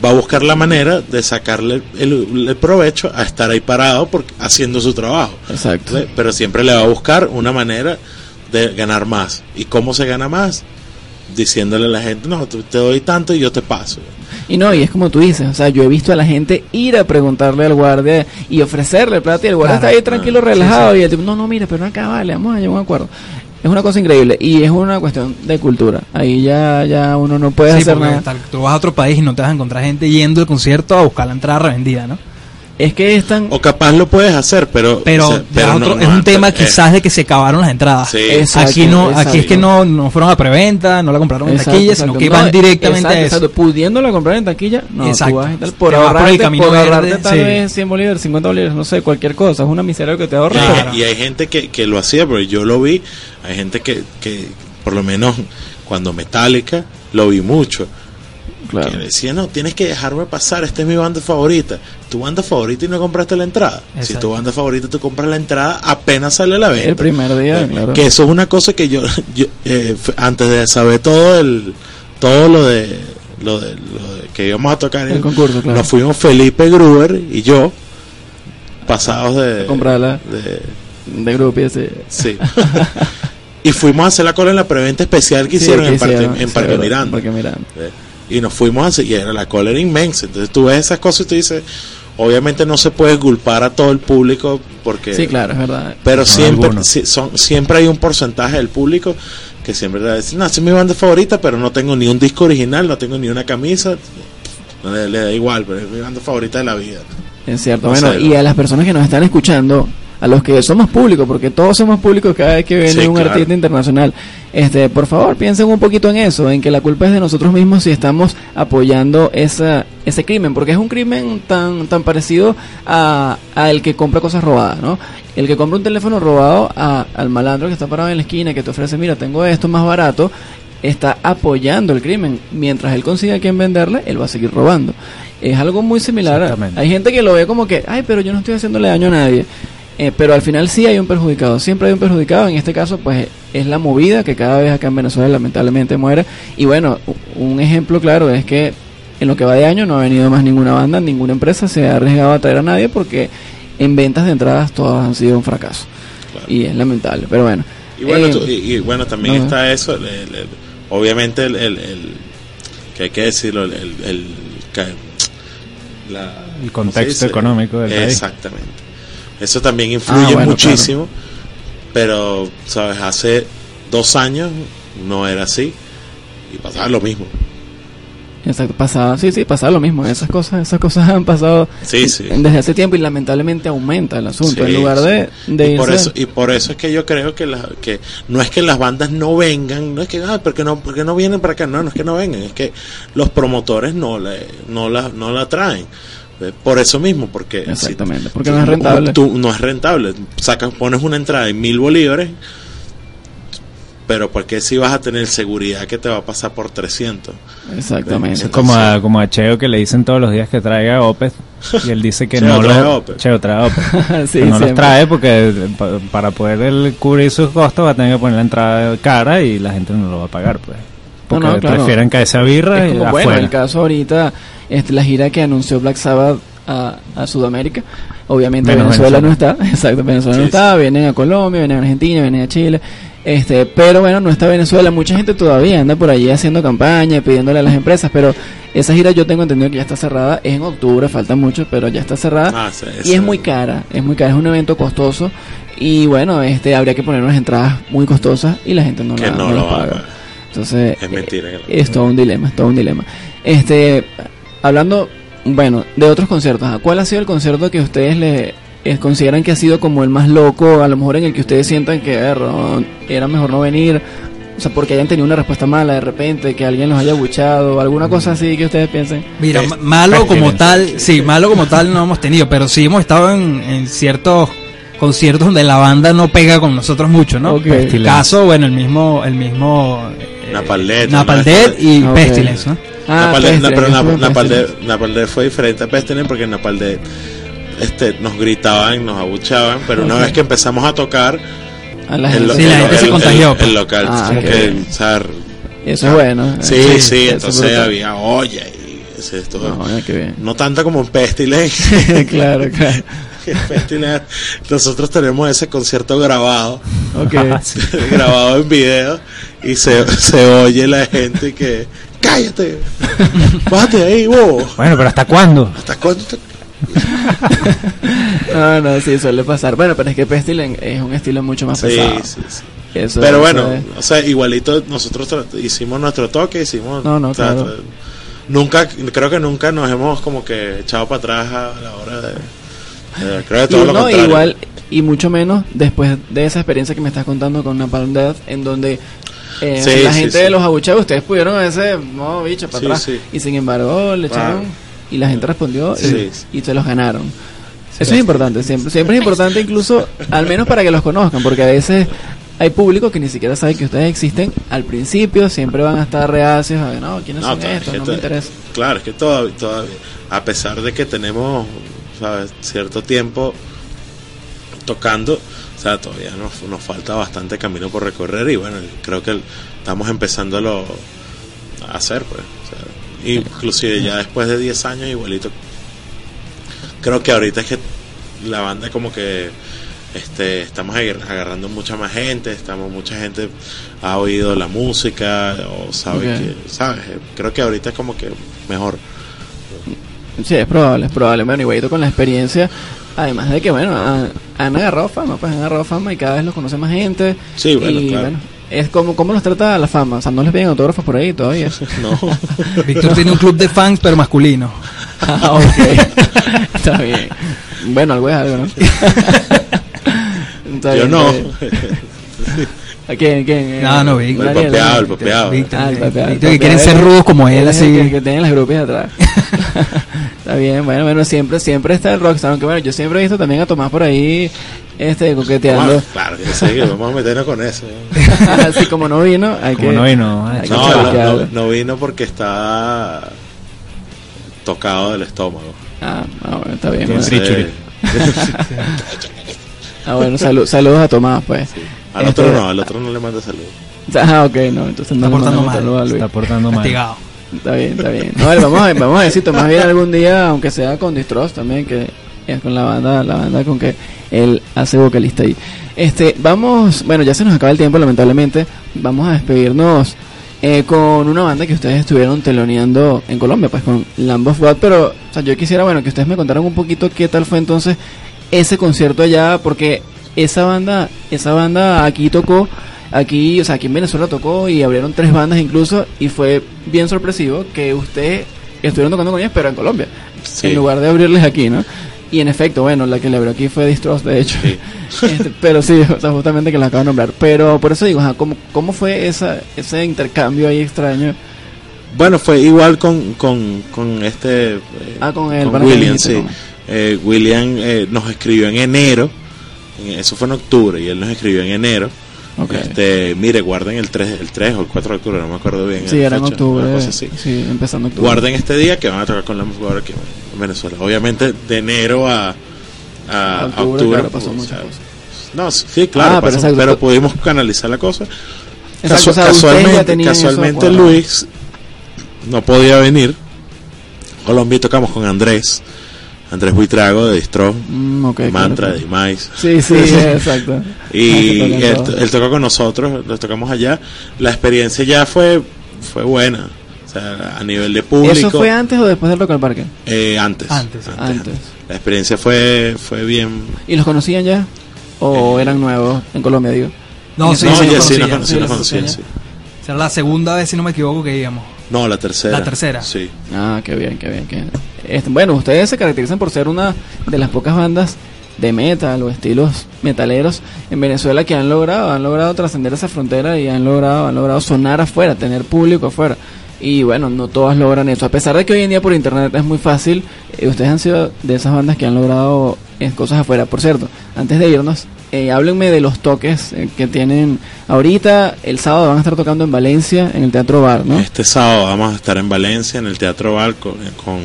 va a buscar la manera de sacarle el, el provecho a estar ahí parado porque, haciendo su trabajo. Exacto. Pero siempre le va a buscar una manera de ganar más. ¿Y cómo se gana más? Diciéndole a la gente, no, te te doy tanto y yo te paso. Y no, y es como tú dices, o sea, yo he visto a la gente ir a preguntarle al guardia y ofrecerle plata y el guardia Claro. está ahí tranquilo, sí, relajado y el tipo, no, no, mira, pero no acá vale, vamos a llegar a un acuerdo. Es una cosa increíble y es una cuestión de cultura. Ahí ya, ya uno no puede Sí, hacer nada. tal- tú vas a otro país y no te vas a encontrar gente yendo al concierto a buscar la entrada revendida, ¿no? Es que es tan... O capaz lo puedes hacer, pero. Pero, o sea, pero otro- no- es no un tema antes, quizás de que se acabaron las entradas. Sí. Exacto, aquí no, aquí es que exacto. no, no fueron a preventa, no la compraron en Exacto, taquilla, sino exacto. que No, van directamente exacto, a eso. exacto. Pudiéndola comprar en taquilla, no, Exacto. tú vas tal, por Te vas por el ahorrarte, camino por ahorrarte verde, tal sí. vez 100 bolívares, 50 bolívares, no sé, cualquier cosa, es una miseria que te ahorras. Y, y hay gente que, que lo hacía, pero yo lo vi. Hay gente que, que por lo menos cuando Metallica, lo vi mucho. Claro. Que decía, no, tienes que dejarme pasar, esta es mi banda favorita. Tu banda favorita y no compraste la entrada. Si tu banda favorita, tú compras la entrada apenas sale a la venta. El primer día, claro. Que eso es una cosa que yo, yo, eh, antes de saber todo el todo lo de lo de, lo de que íbamos a tocar El concurso, claro. nos fuimos Felipe Gruber y yo pasados de comprarla. de- De grupo ese. sí y fuimos a hacer la cola en la preventa especial que Sí, hicieron que en, Parque, en sí, Parque verdad, Miranda Parque Miranda. Eh, y nos fuimos a hacer, y era la cola era inmensa entonces tú ves esas cosas y tú dices obviamente no se puede culpar a todo el público porque Sí, claro, es verdad. pero siempre si- son, siempre hay un porcentaje del público que siempre le va a decir, no, esa es mi banda favorita, pero no tengo ni un disco original, no tengo ni una camisa. No, le, le da igual, pero es mi banda favorita de la vida. Es cierto. No bueno, sé, y a las personas que nos están escuchando, a los que somos públicos, porque todos somos públicos cada vez que viene Sí, un claro. artista internacional, este, por favor, piensen un poquito en eso, en que la culpa es de nosotros mismos si estamos apoyando esa, ese crimen, porque es un crimen tan, tan parecido a, a el que compra cosas robadas, ¿no? El que compra un teléfono robado a- al malandro que está parado en la esquina, que te ofrece, mira, tengo esto más barato, está apoyando el crimen. Mientras él consiga a quien venderle, él va a seguir robando. Es algo muy similar. Hay gente que lo ve como que, ay, pero yo no estoy haciéndole daño a nadie. Eh, pero al final sí hay un perjudicado, siempre hay un perjudicado. En este caso, pues es la movida que cada vez acá en Venezuela lamentablemente muere. Y bueno, un ejemplo claro es que en lo que va de año no ha venido más ninguna banda, ninguna empresa se ha arriesgado a traer a nadie porque en ventas de entradas todas han sido un fracaso. Claro. Y es lamentable, pero bueno. Y bueno, Eh, tú- y, y bueno también está eso, el- el- el- obviamente el, el- el- que hay que decirlo, el, el- el- ca- la- El ¿cómo se contexto económico del país. Exactamente. Eso también influye Ah, bueno, muchísimo, pero, ¿sabes? Hace dos años no era así y pasaba lo mismo. Exacto, pasaba, sí, sí, pasaba lo mismo. Esas cosas, esas cosas han pasado Sí, sí. desde hace tiempo y lamentablemente aumenta el asunto. Sí, en lugar de, de y por irse- eso y por eso es que yo creo que la- que no es que las bandas no vengan no es que ah, porque no porque no vienen para acá no no es que no vengan es que los promotores no le no la no la traen por eso mismo porque si- Exactamente, porque no es rentable. tú- no es rentable sacas pones una entrada en mil bolívares pero porque si vas a tener seguridad que te va a pasar por 300 Exactamente. Sí, Como a, como a Cheo que le dicen todos los días que traiga Opeth y él dice que no trae lo Opeth. Cheo trae Opeth. Sí, que no los siempre. trae porque eh, pa- para poder él cubrir sus costos va a tener que poner la entrada cara y la gente no lo va a pagar pues porque no, claro. prefieren que esa birra Es y como, bueno, afuera el caso ahorita, este, la gira que anunció Black Sabbath a, a Sudamérica. Obviamente Venezuela, Venezuela. no está, exacto, Venezuela no está, vienen a Colombia, vienen a Argentina, vienen a Chile, este, pero bueno, no está Venezuela, mucha gente todavía anda por allí haciendo campaña, pidiéndole a las empresas, pero esa gira yo tengo entendido que ya está cerrada, es en octubre, falta mucho, pero ya está cerrada. Ah, sí, y es muy cara, es muy cara, es un evento costoso y bueno, este habría que poner unas entradas muy costosas y la gente no, que la, no no lo las paga. Entonces, Es mentira eh, es todo un dilema, es todo un dilema. Este, hablando, bueno, de otros conciertos, ¿a ¿cuál ha sido el concierto que ustedes le eh, consideran que ha sido como el más loco, a lo mejor en el que ustedes sientan que "Er, no, era mejor no venir? O sea, porque hayan tenido una respuesta mala de repente, que alguien los haya buchado, alguna cosa así que ustedes piensen. Mira, Es- malo como tal, sí, malo como tal no hemos tenido, pero sí hemos estado en, en ciertos conciertos donde la banda no pega con nosotros mucho, ¿no? Ok. El caso, bueno, el mismo, el mismo eh, Napalm Death, Napalm. Death y Ok. Pestilence, ¿no? Ah, Napalm Death- Pestilence, no, pero fue Nap- Napalm Pestilence. Death- Napalm Death fue diferente a Pestilence porque en Napalm Death, este, nos gritaban, nos abuchaban, pero una vez que empezamos a tocar, A la el, gente. lo- Sí, la el- se contagió, el- el local, Ah, como qué que, bien. o sea, Eso es bueno. Sí, sí, entonces brutal. había olla y ese, esto- No, mira qué bien. no tanto como en Pestilence. claro, claro. Pestilence, Nosotros tenemos ese concierto grabado, Ok. grabado en video y se, se oye la gente que cállate, bájate de ahí, bobo. bueno pero hasta cuándo ¿Hasta cuándo te- No, no, sí, suele pasar. Bueno, pero es que Pestilence es un estilo mucho más Sí, pesado. sí, sí. Eso- Pero bueno, es- o sea, igualito nosotros hicimos nuestro toque, hicimos... No, no, claro. Nunca, creo que nunca nos hemos como que echado para atrás a la hora de... de- creo que todo y lo no, contrario. igual, y mucho menos después de esa experiencia que me estás contando con Napalm Death, en donde eh, Sí, la gente sí. de los abucheos, ustedes pudieron a ese, no, bicho, para atrás. Y sin embargo, le echaron, y la gente respondió, y, y se los ganaron. Eso es importante, siempre, siempre es importante incluso, al menos para que los conozcan, porque a veces hay público que ni siquiera sabe que ustedes existen al principio, siempre van a estar reacios a, no, ¿quiénes No, son claro, estos? No me interesa. Claro, es que todavía, todavía, a pesar de que tenemos ¿sabes? cierto tiempo tocando, o sea, todavía nos, nos falta bastante camino por recorrer y bueno, creo que estamos empezándolo a hacer, pues. o sea, inclusive ya después de 10 años, igualito, creo que ahorita es que la banda como que este estamos agar- agarrando mucha más gente estamos mucha gente ha oído la música o sabe Ok. que sabes creo que ahorita es como que mejor Sí, es probable, es probable. Bueno, igualito con la experiencia, además de que, bueno, han, han agarrado fama, pues han agarrado fama y cada vez los conoce más gente. Sí, bueno, y, claro. es como, ¿cómo los trata la fama? O sea, no les piden autógrafos por ahí todavía. no Víctor tiene un club de fans, pero masculino. ah, ok. Está bien. Bueno, algo es algo, ¿no? Está yo bien, no. ¿A quién? ¿Quién? No, no, Víctor. el papeado el papeado Víctor, Ah, el papeado, Víctor que quieren ser rudos como él, así. Que, que tienen las grupos atrás. Está bien, bueno, bueno, siempre, siempre está el rockstar. Aunque bueno, yo siempre he visto también a Tomás por ahí, este, coqueteando. Claro que sí que vamos a meternos con eso Así como no vino, hay Como que. no vino, hay que no, no, vino porque está tocado del estómago Ah, ah, bueno, está bien. Trichuri. Ah, bueno, salu- saludos a Tomás, pues. al Este- otro no al otro no le manda salud Ah, ok, no, entonces no Está le portando mal. saludos a Luis. Está portando mal. Castigado. Está bien, está bien. No, vamos a vamos a ver si Tomás viene algún día, aunque sea con Distros también, que es con la banda, la banda con que él hace vocalista ahí. Este, vamos, bueno, ya se nos acaba el tiempo, lamentablemente. Vamos a despedirnos eh, con una banda que ustedes estuvieron teloneando en Colombia, pues con Lamb of God. Pero, o sea, yo quisiera, bueno, que ustedes me contaran un poquito qué tal fue entonces ese concierto allá, porque esa banda, esa banda aquí tocó, aquí, o sea, aquí en Venezuela tocó y abrieron tres bandas incluso, y fue bien sorpresivo que ustedes estuvieron tocando con ellas, pero en Colombia, Sí. en lugar de abrirles aquí, ¿no? Y en efecto, bueno, la que le abrió aquí fue Distros, de hecho. Sí. Este, pero sí, o sea, justamente que la acabo de nombrar. Pero por eso digo, ajá, ¿cómo, cómo fue esa, ese intercambio ahí extraño? Bueno, fue igual con, con, con este. eh, Ah, con el pana que William, sí. con- Eh, William eh, nos escribió en enero. en- Eso fue en octubre y él nos escribió en enero. Ok. Este, mire, guarden el 3, el 3 o el 4 de octubre, no me acuerdo bien. Sí, era en octubre. así. Sí, empezando octubre. Guarden este día que van a tocar con la música aquí en Venezuela. Obviamente, de enero a, a A octubre, octubre. claro, pasó pues, muchas cosas. No, sí, claro, Ah, pero pasó, pero pudimos canalizar la cosa. Casu- casualmente, casualmente. Luis no podía venir. Colombia tocamos con Andrés, Andrés Buitrago de Distro, Mm, Mantra claro. de Imais. Sí, sí, exacto. Y él, tocó con nosotros, lo tocamos allá. La experiencia ya fue fue buena. O sea, a nivel de público. ¿Eso fue antes o después del Rock al Parque? Eh, antes, Antes. Antes. La experiencia fue fue bien. ¿Y los conocían ya? ¿O eran nuevos en Colombia, digo? No, sí, no, sí, ya sí, nos conocían, conocía. sí. Será la segunda vez, si no me equivoco, que íbamos. No, la tercera. La tercera. Sí. Ah, qué bien, qué bien. Qué bien. Este, bueno, ustedes se caracterizan por ser una de las pocas bandas de metal o estilos metaleros en Venezuela que han logrado, han logrado trascender esa frontera y han logrado, han logrado sonar afuera, tener público afuera. Y bueno, no todas logran eso. A pesar de que hoy en día por internet es muy fácil, eh, ustedes han sido de esas bandas que han logrado eh, cosas afuera. Por cierto, antes de irnos, eh, háblenme de los toques eh, que tienen ahorita. El sábado van a estar tocando en Valencia, en el Teatro Bar, ¿no? Este sábado vamos a estar en Valencia, en el Teatro Balco, eh, con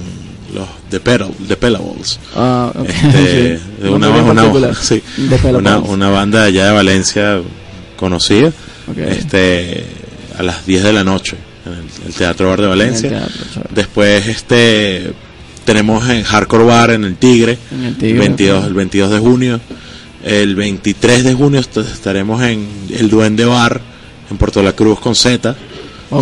los The, Pedal, The Pellables. Ah. Este, Sí. una, sí, banda allá de Valencia conocida, este, a las 10 de la noche, el, el Teatro Bar de Valencia. teatro. Después este tenemos en Hardcore Bar en el Tigre, En el Tigre, 22, ok. el 22 de junio. El 23 de junio est- estaremos en el Duende Bar en Puerto La Cruz con Z.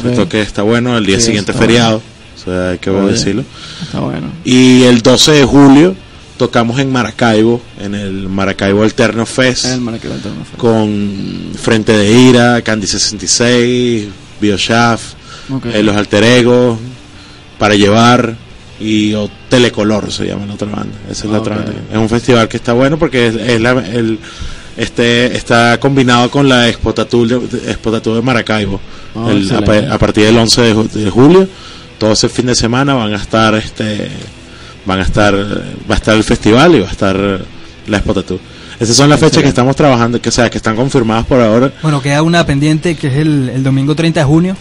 Esto que está bueno, el día Sí, siguiente feriado, o sea, hay que Oye. decirlo. Está bueno. Y el 12 de julio tocamos en Maracaibo, en el Maracaibo Alterno Fest, El Maracaibo Alterno Fest. con Frente de Ira, Candy 66, Bioshaft, Eh, Los Alter Egos, Para Llevar y o Telecolor se llama la otra banda. Esa es la otra Ok. banda. Es un festival que está bueno porque es, es la- el, este, está combinado con la Expo Tattoo de, Expo Tattoo de Maracaibo. Ah, El- a, partir del 11 de, de julio, todo ese fin de semana van a estar este van a estar va a estar el festival y va a estar la Expo Tattoo. Esas son las fechas que estamos trabajando, que o sea, que están confirmadas por ahora. Bueno, queda una pendiente que es el, el domingo 30 de junio,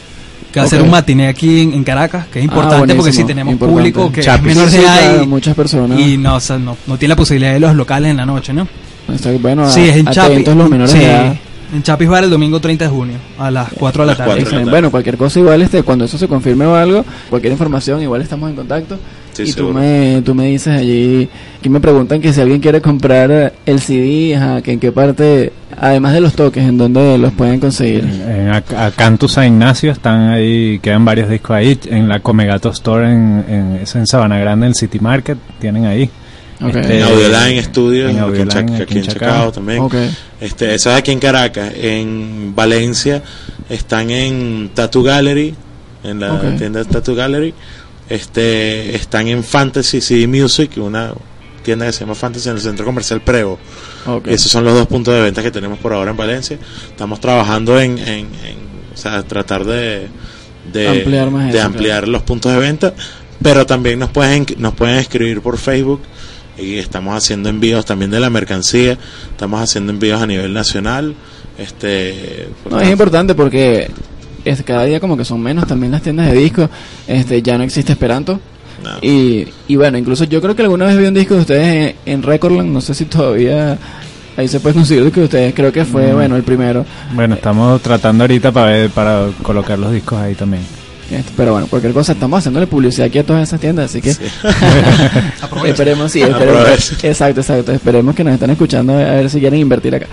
que va a ser un matiné aquí en, en Caracas, que es Ah, importante porque sí tenemos importante. público que Chapis. es menor de edad y- muchas personas. y no, o sea, no, no tiene la posibilidad de los locales en la noche, ¿no? Está- bueno, Sí, es en Chapis. los menores Sí, de edad. en Chapis Bar el domingo 30 de junio, a las 4 de la tarde. Bueno, cualquier cosa igual, este, cuando eso se confirme o algo, cualquier información, igual estamos en contacto. Sí, y tú me, tú me dices allí, aquí me preguntan que si alguien quiere comprar el CD, ajá, que en qué parte, además de los toques, en dónde los pueden conseguir. En, San Ignacio están ahí, quedan varios discos ahí. En la Comegato Store en, en, es en Sabana Grande, en el City Market, tienen ahí. Ok. Este, En Audioline Studios, en aquí en, Chac- Audioline, aquí en Chacao también. Ok. Este, eso es aquí en Caracas. En Valencia están en Tattoo Gallery, en la Ok. tienda de Tattoo Gallery. Este, están en Fantasy CD Music, una tienda que se llama Fantasy en el centro comercial Prego. Ok. Esos son los dos puntos de venta que tenemos por ahora en Valencia. Estamos trabajando en, en, en, o sea, tratar de, de Ampliar más de eso, ampliar los puntos de venta, pero también nos pueden nos pueden escribir por Facebook y estamos haciendo envíos también de la mercancía, estamos haciendo envíos a nivel nacional. Este, No, es importante porque es, cada día como que son menos también las tiendas de discos, este, ya no existe Esperanto. no. Y, y bueno, incluso yo creo que alguna vez vi un disco de ustedes en, en Recordland, no sé si todavía ahí se puede conseguir que ustedes, creo que fue, bueno, el primero. Bueno, estamos tratando ahorita para ver, para colocar los discos ahí también. Este, pero bueno, cualquier cosa, estamos haciéndole publicidad aquí a todas esas tiendas, así que esperemos, sí, esperemos, exacto, exacto, esperemos que nos están escuchando a ver si quieren invertir acá.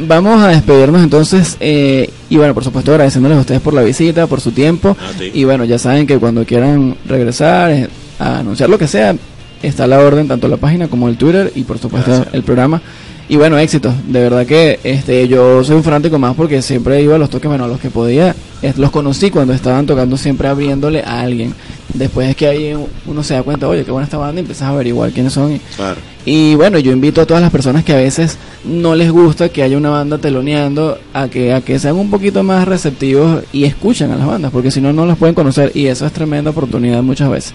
Vamos a despedirnos entonces, eh, y bueno, por supuesto agradeciéndoles a ustedes por la visita, por su tiempo, y bueno, ya saben que cuando quieran regresar, eh, a anunciar lo que sea, está a la orden tanto la página como el Twitter y por supuesto Gracias. el programa. Y bueno, éxitos. De verdad que este yo soy un fanático más porque siempre iba a los toques, bueno, a los que podía. los conocí cuando estaban tocando siempre abriéndole a alguien. Después es que ahí uno se da cuenta, oye, qué buena esta banda y empiezas a averiguar quiénes son. Claro. y bueno, yo invito a todas las personas que a veces no les gusta que haya una banda teloneando a que, a que sean un poquito más receptivos y escuchen a las bandas, porque si no, no las pueden conocer y eso es tremenda oportunidad muchas veces.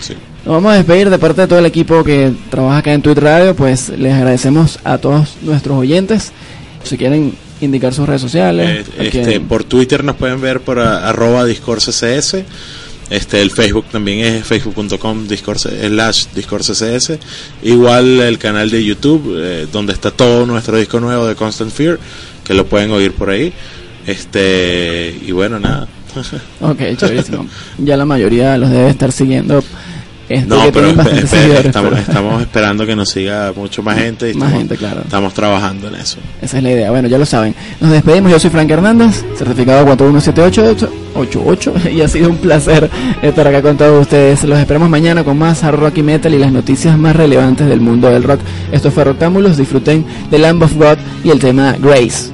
Sí. Nos vamos a despedir de parte de todo el equipo que trabaja acá en Tweet Radio, pues les agradecemos a todos nuestros oyentes. Si quieren indicar sus redes sociales. Eh, este, por Twitter nos pueden ver por a- arroba discorscs. Este, el Facebook también es facebook.com slash discorscs. Igual el canal de YouTube, eh, donde está todo nuestro disco nuevo de Constant Fear, que lo pueden oír por ahí. Este, y bueno, nada. Ok, chéverísimo. ya la mayoría los debe estar siguiendo. No, pero estamos, pero estamos esperando que nos siga mucho más gente y Más estamos, gente, claro. estamos trabajando en eso. Esa es la idea. Bueno, ya lo saben. Nos despedimos. Yo soy Frank Hernández, certificado 41788 y ha sido un placer estar acá con todos ustedes. Los esperamos mañana con más hard rock y metal y las noticias más relevantes del mundo del rock. Esto fue Roctámbulos. Disfruten de Lamb of God y el tema Grace.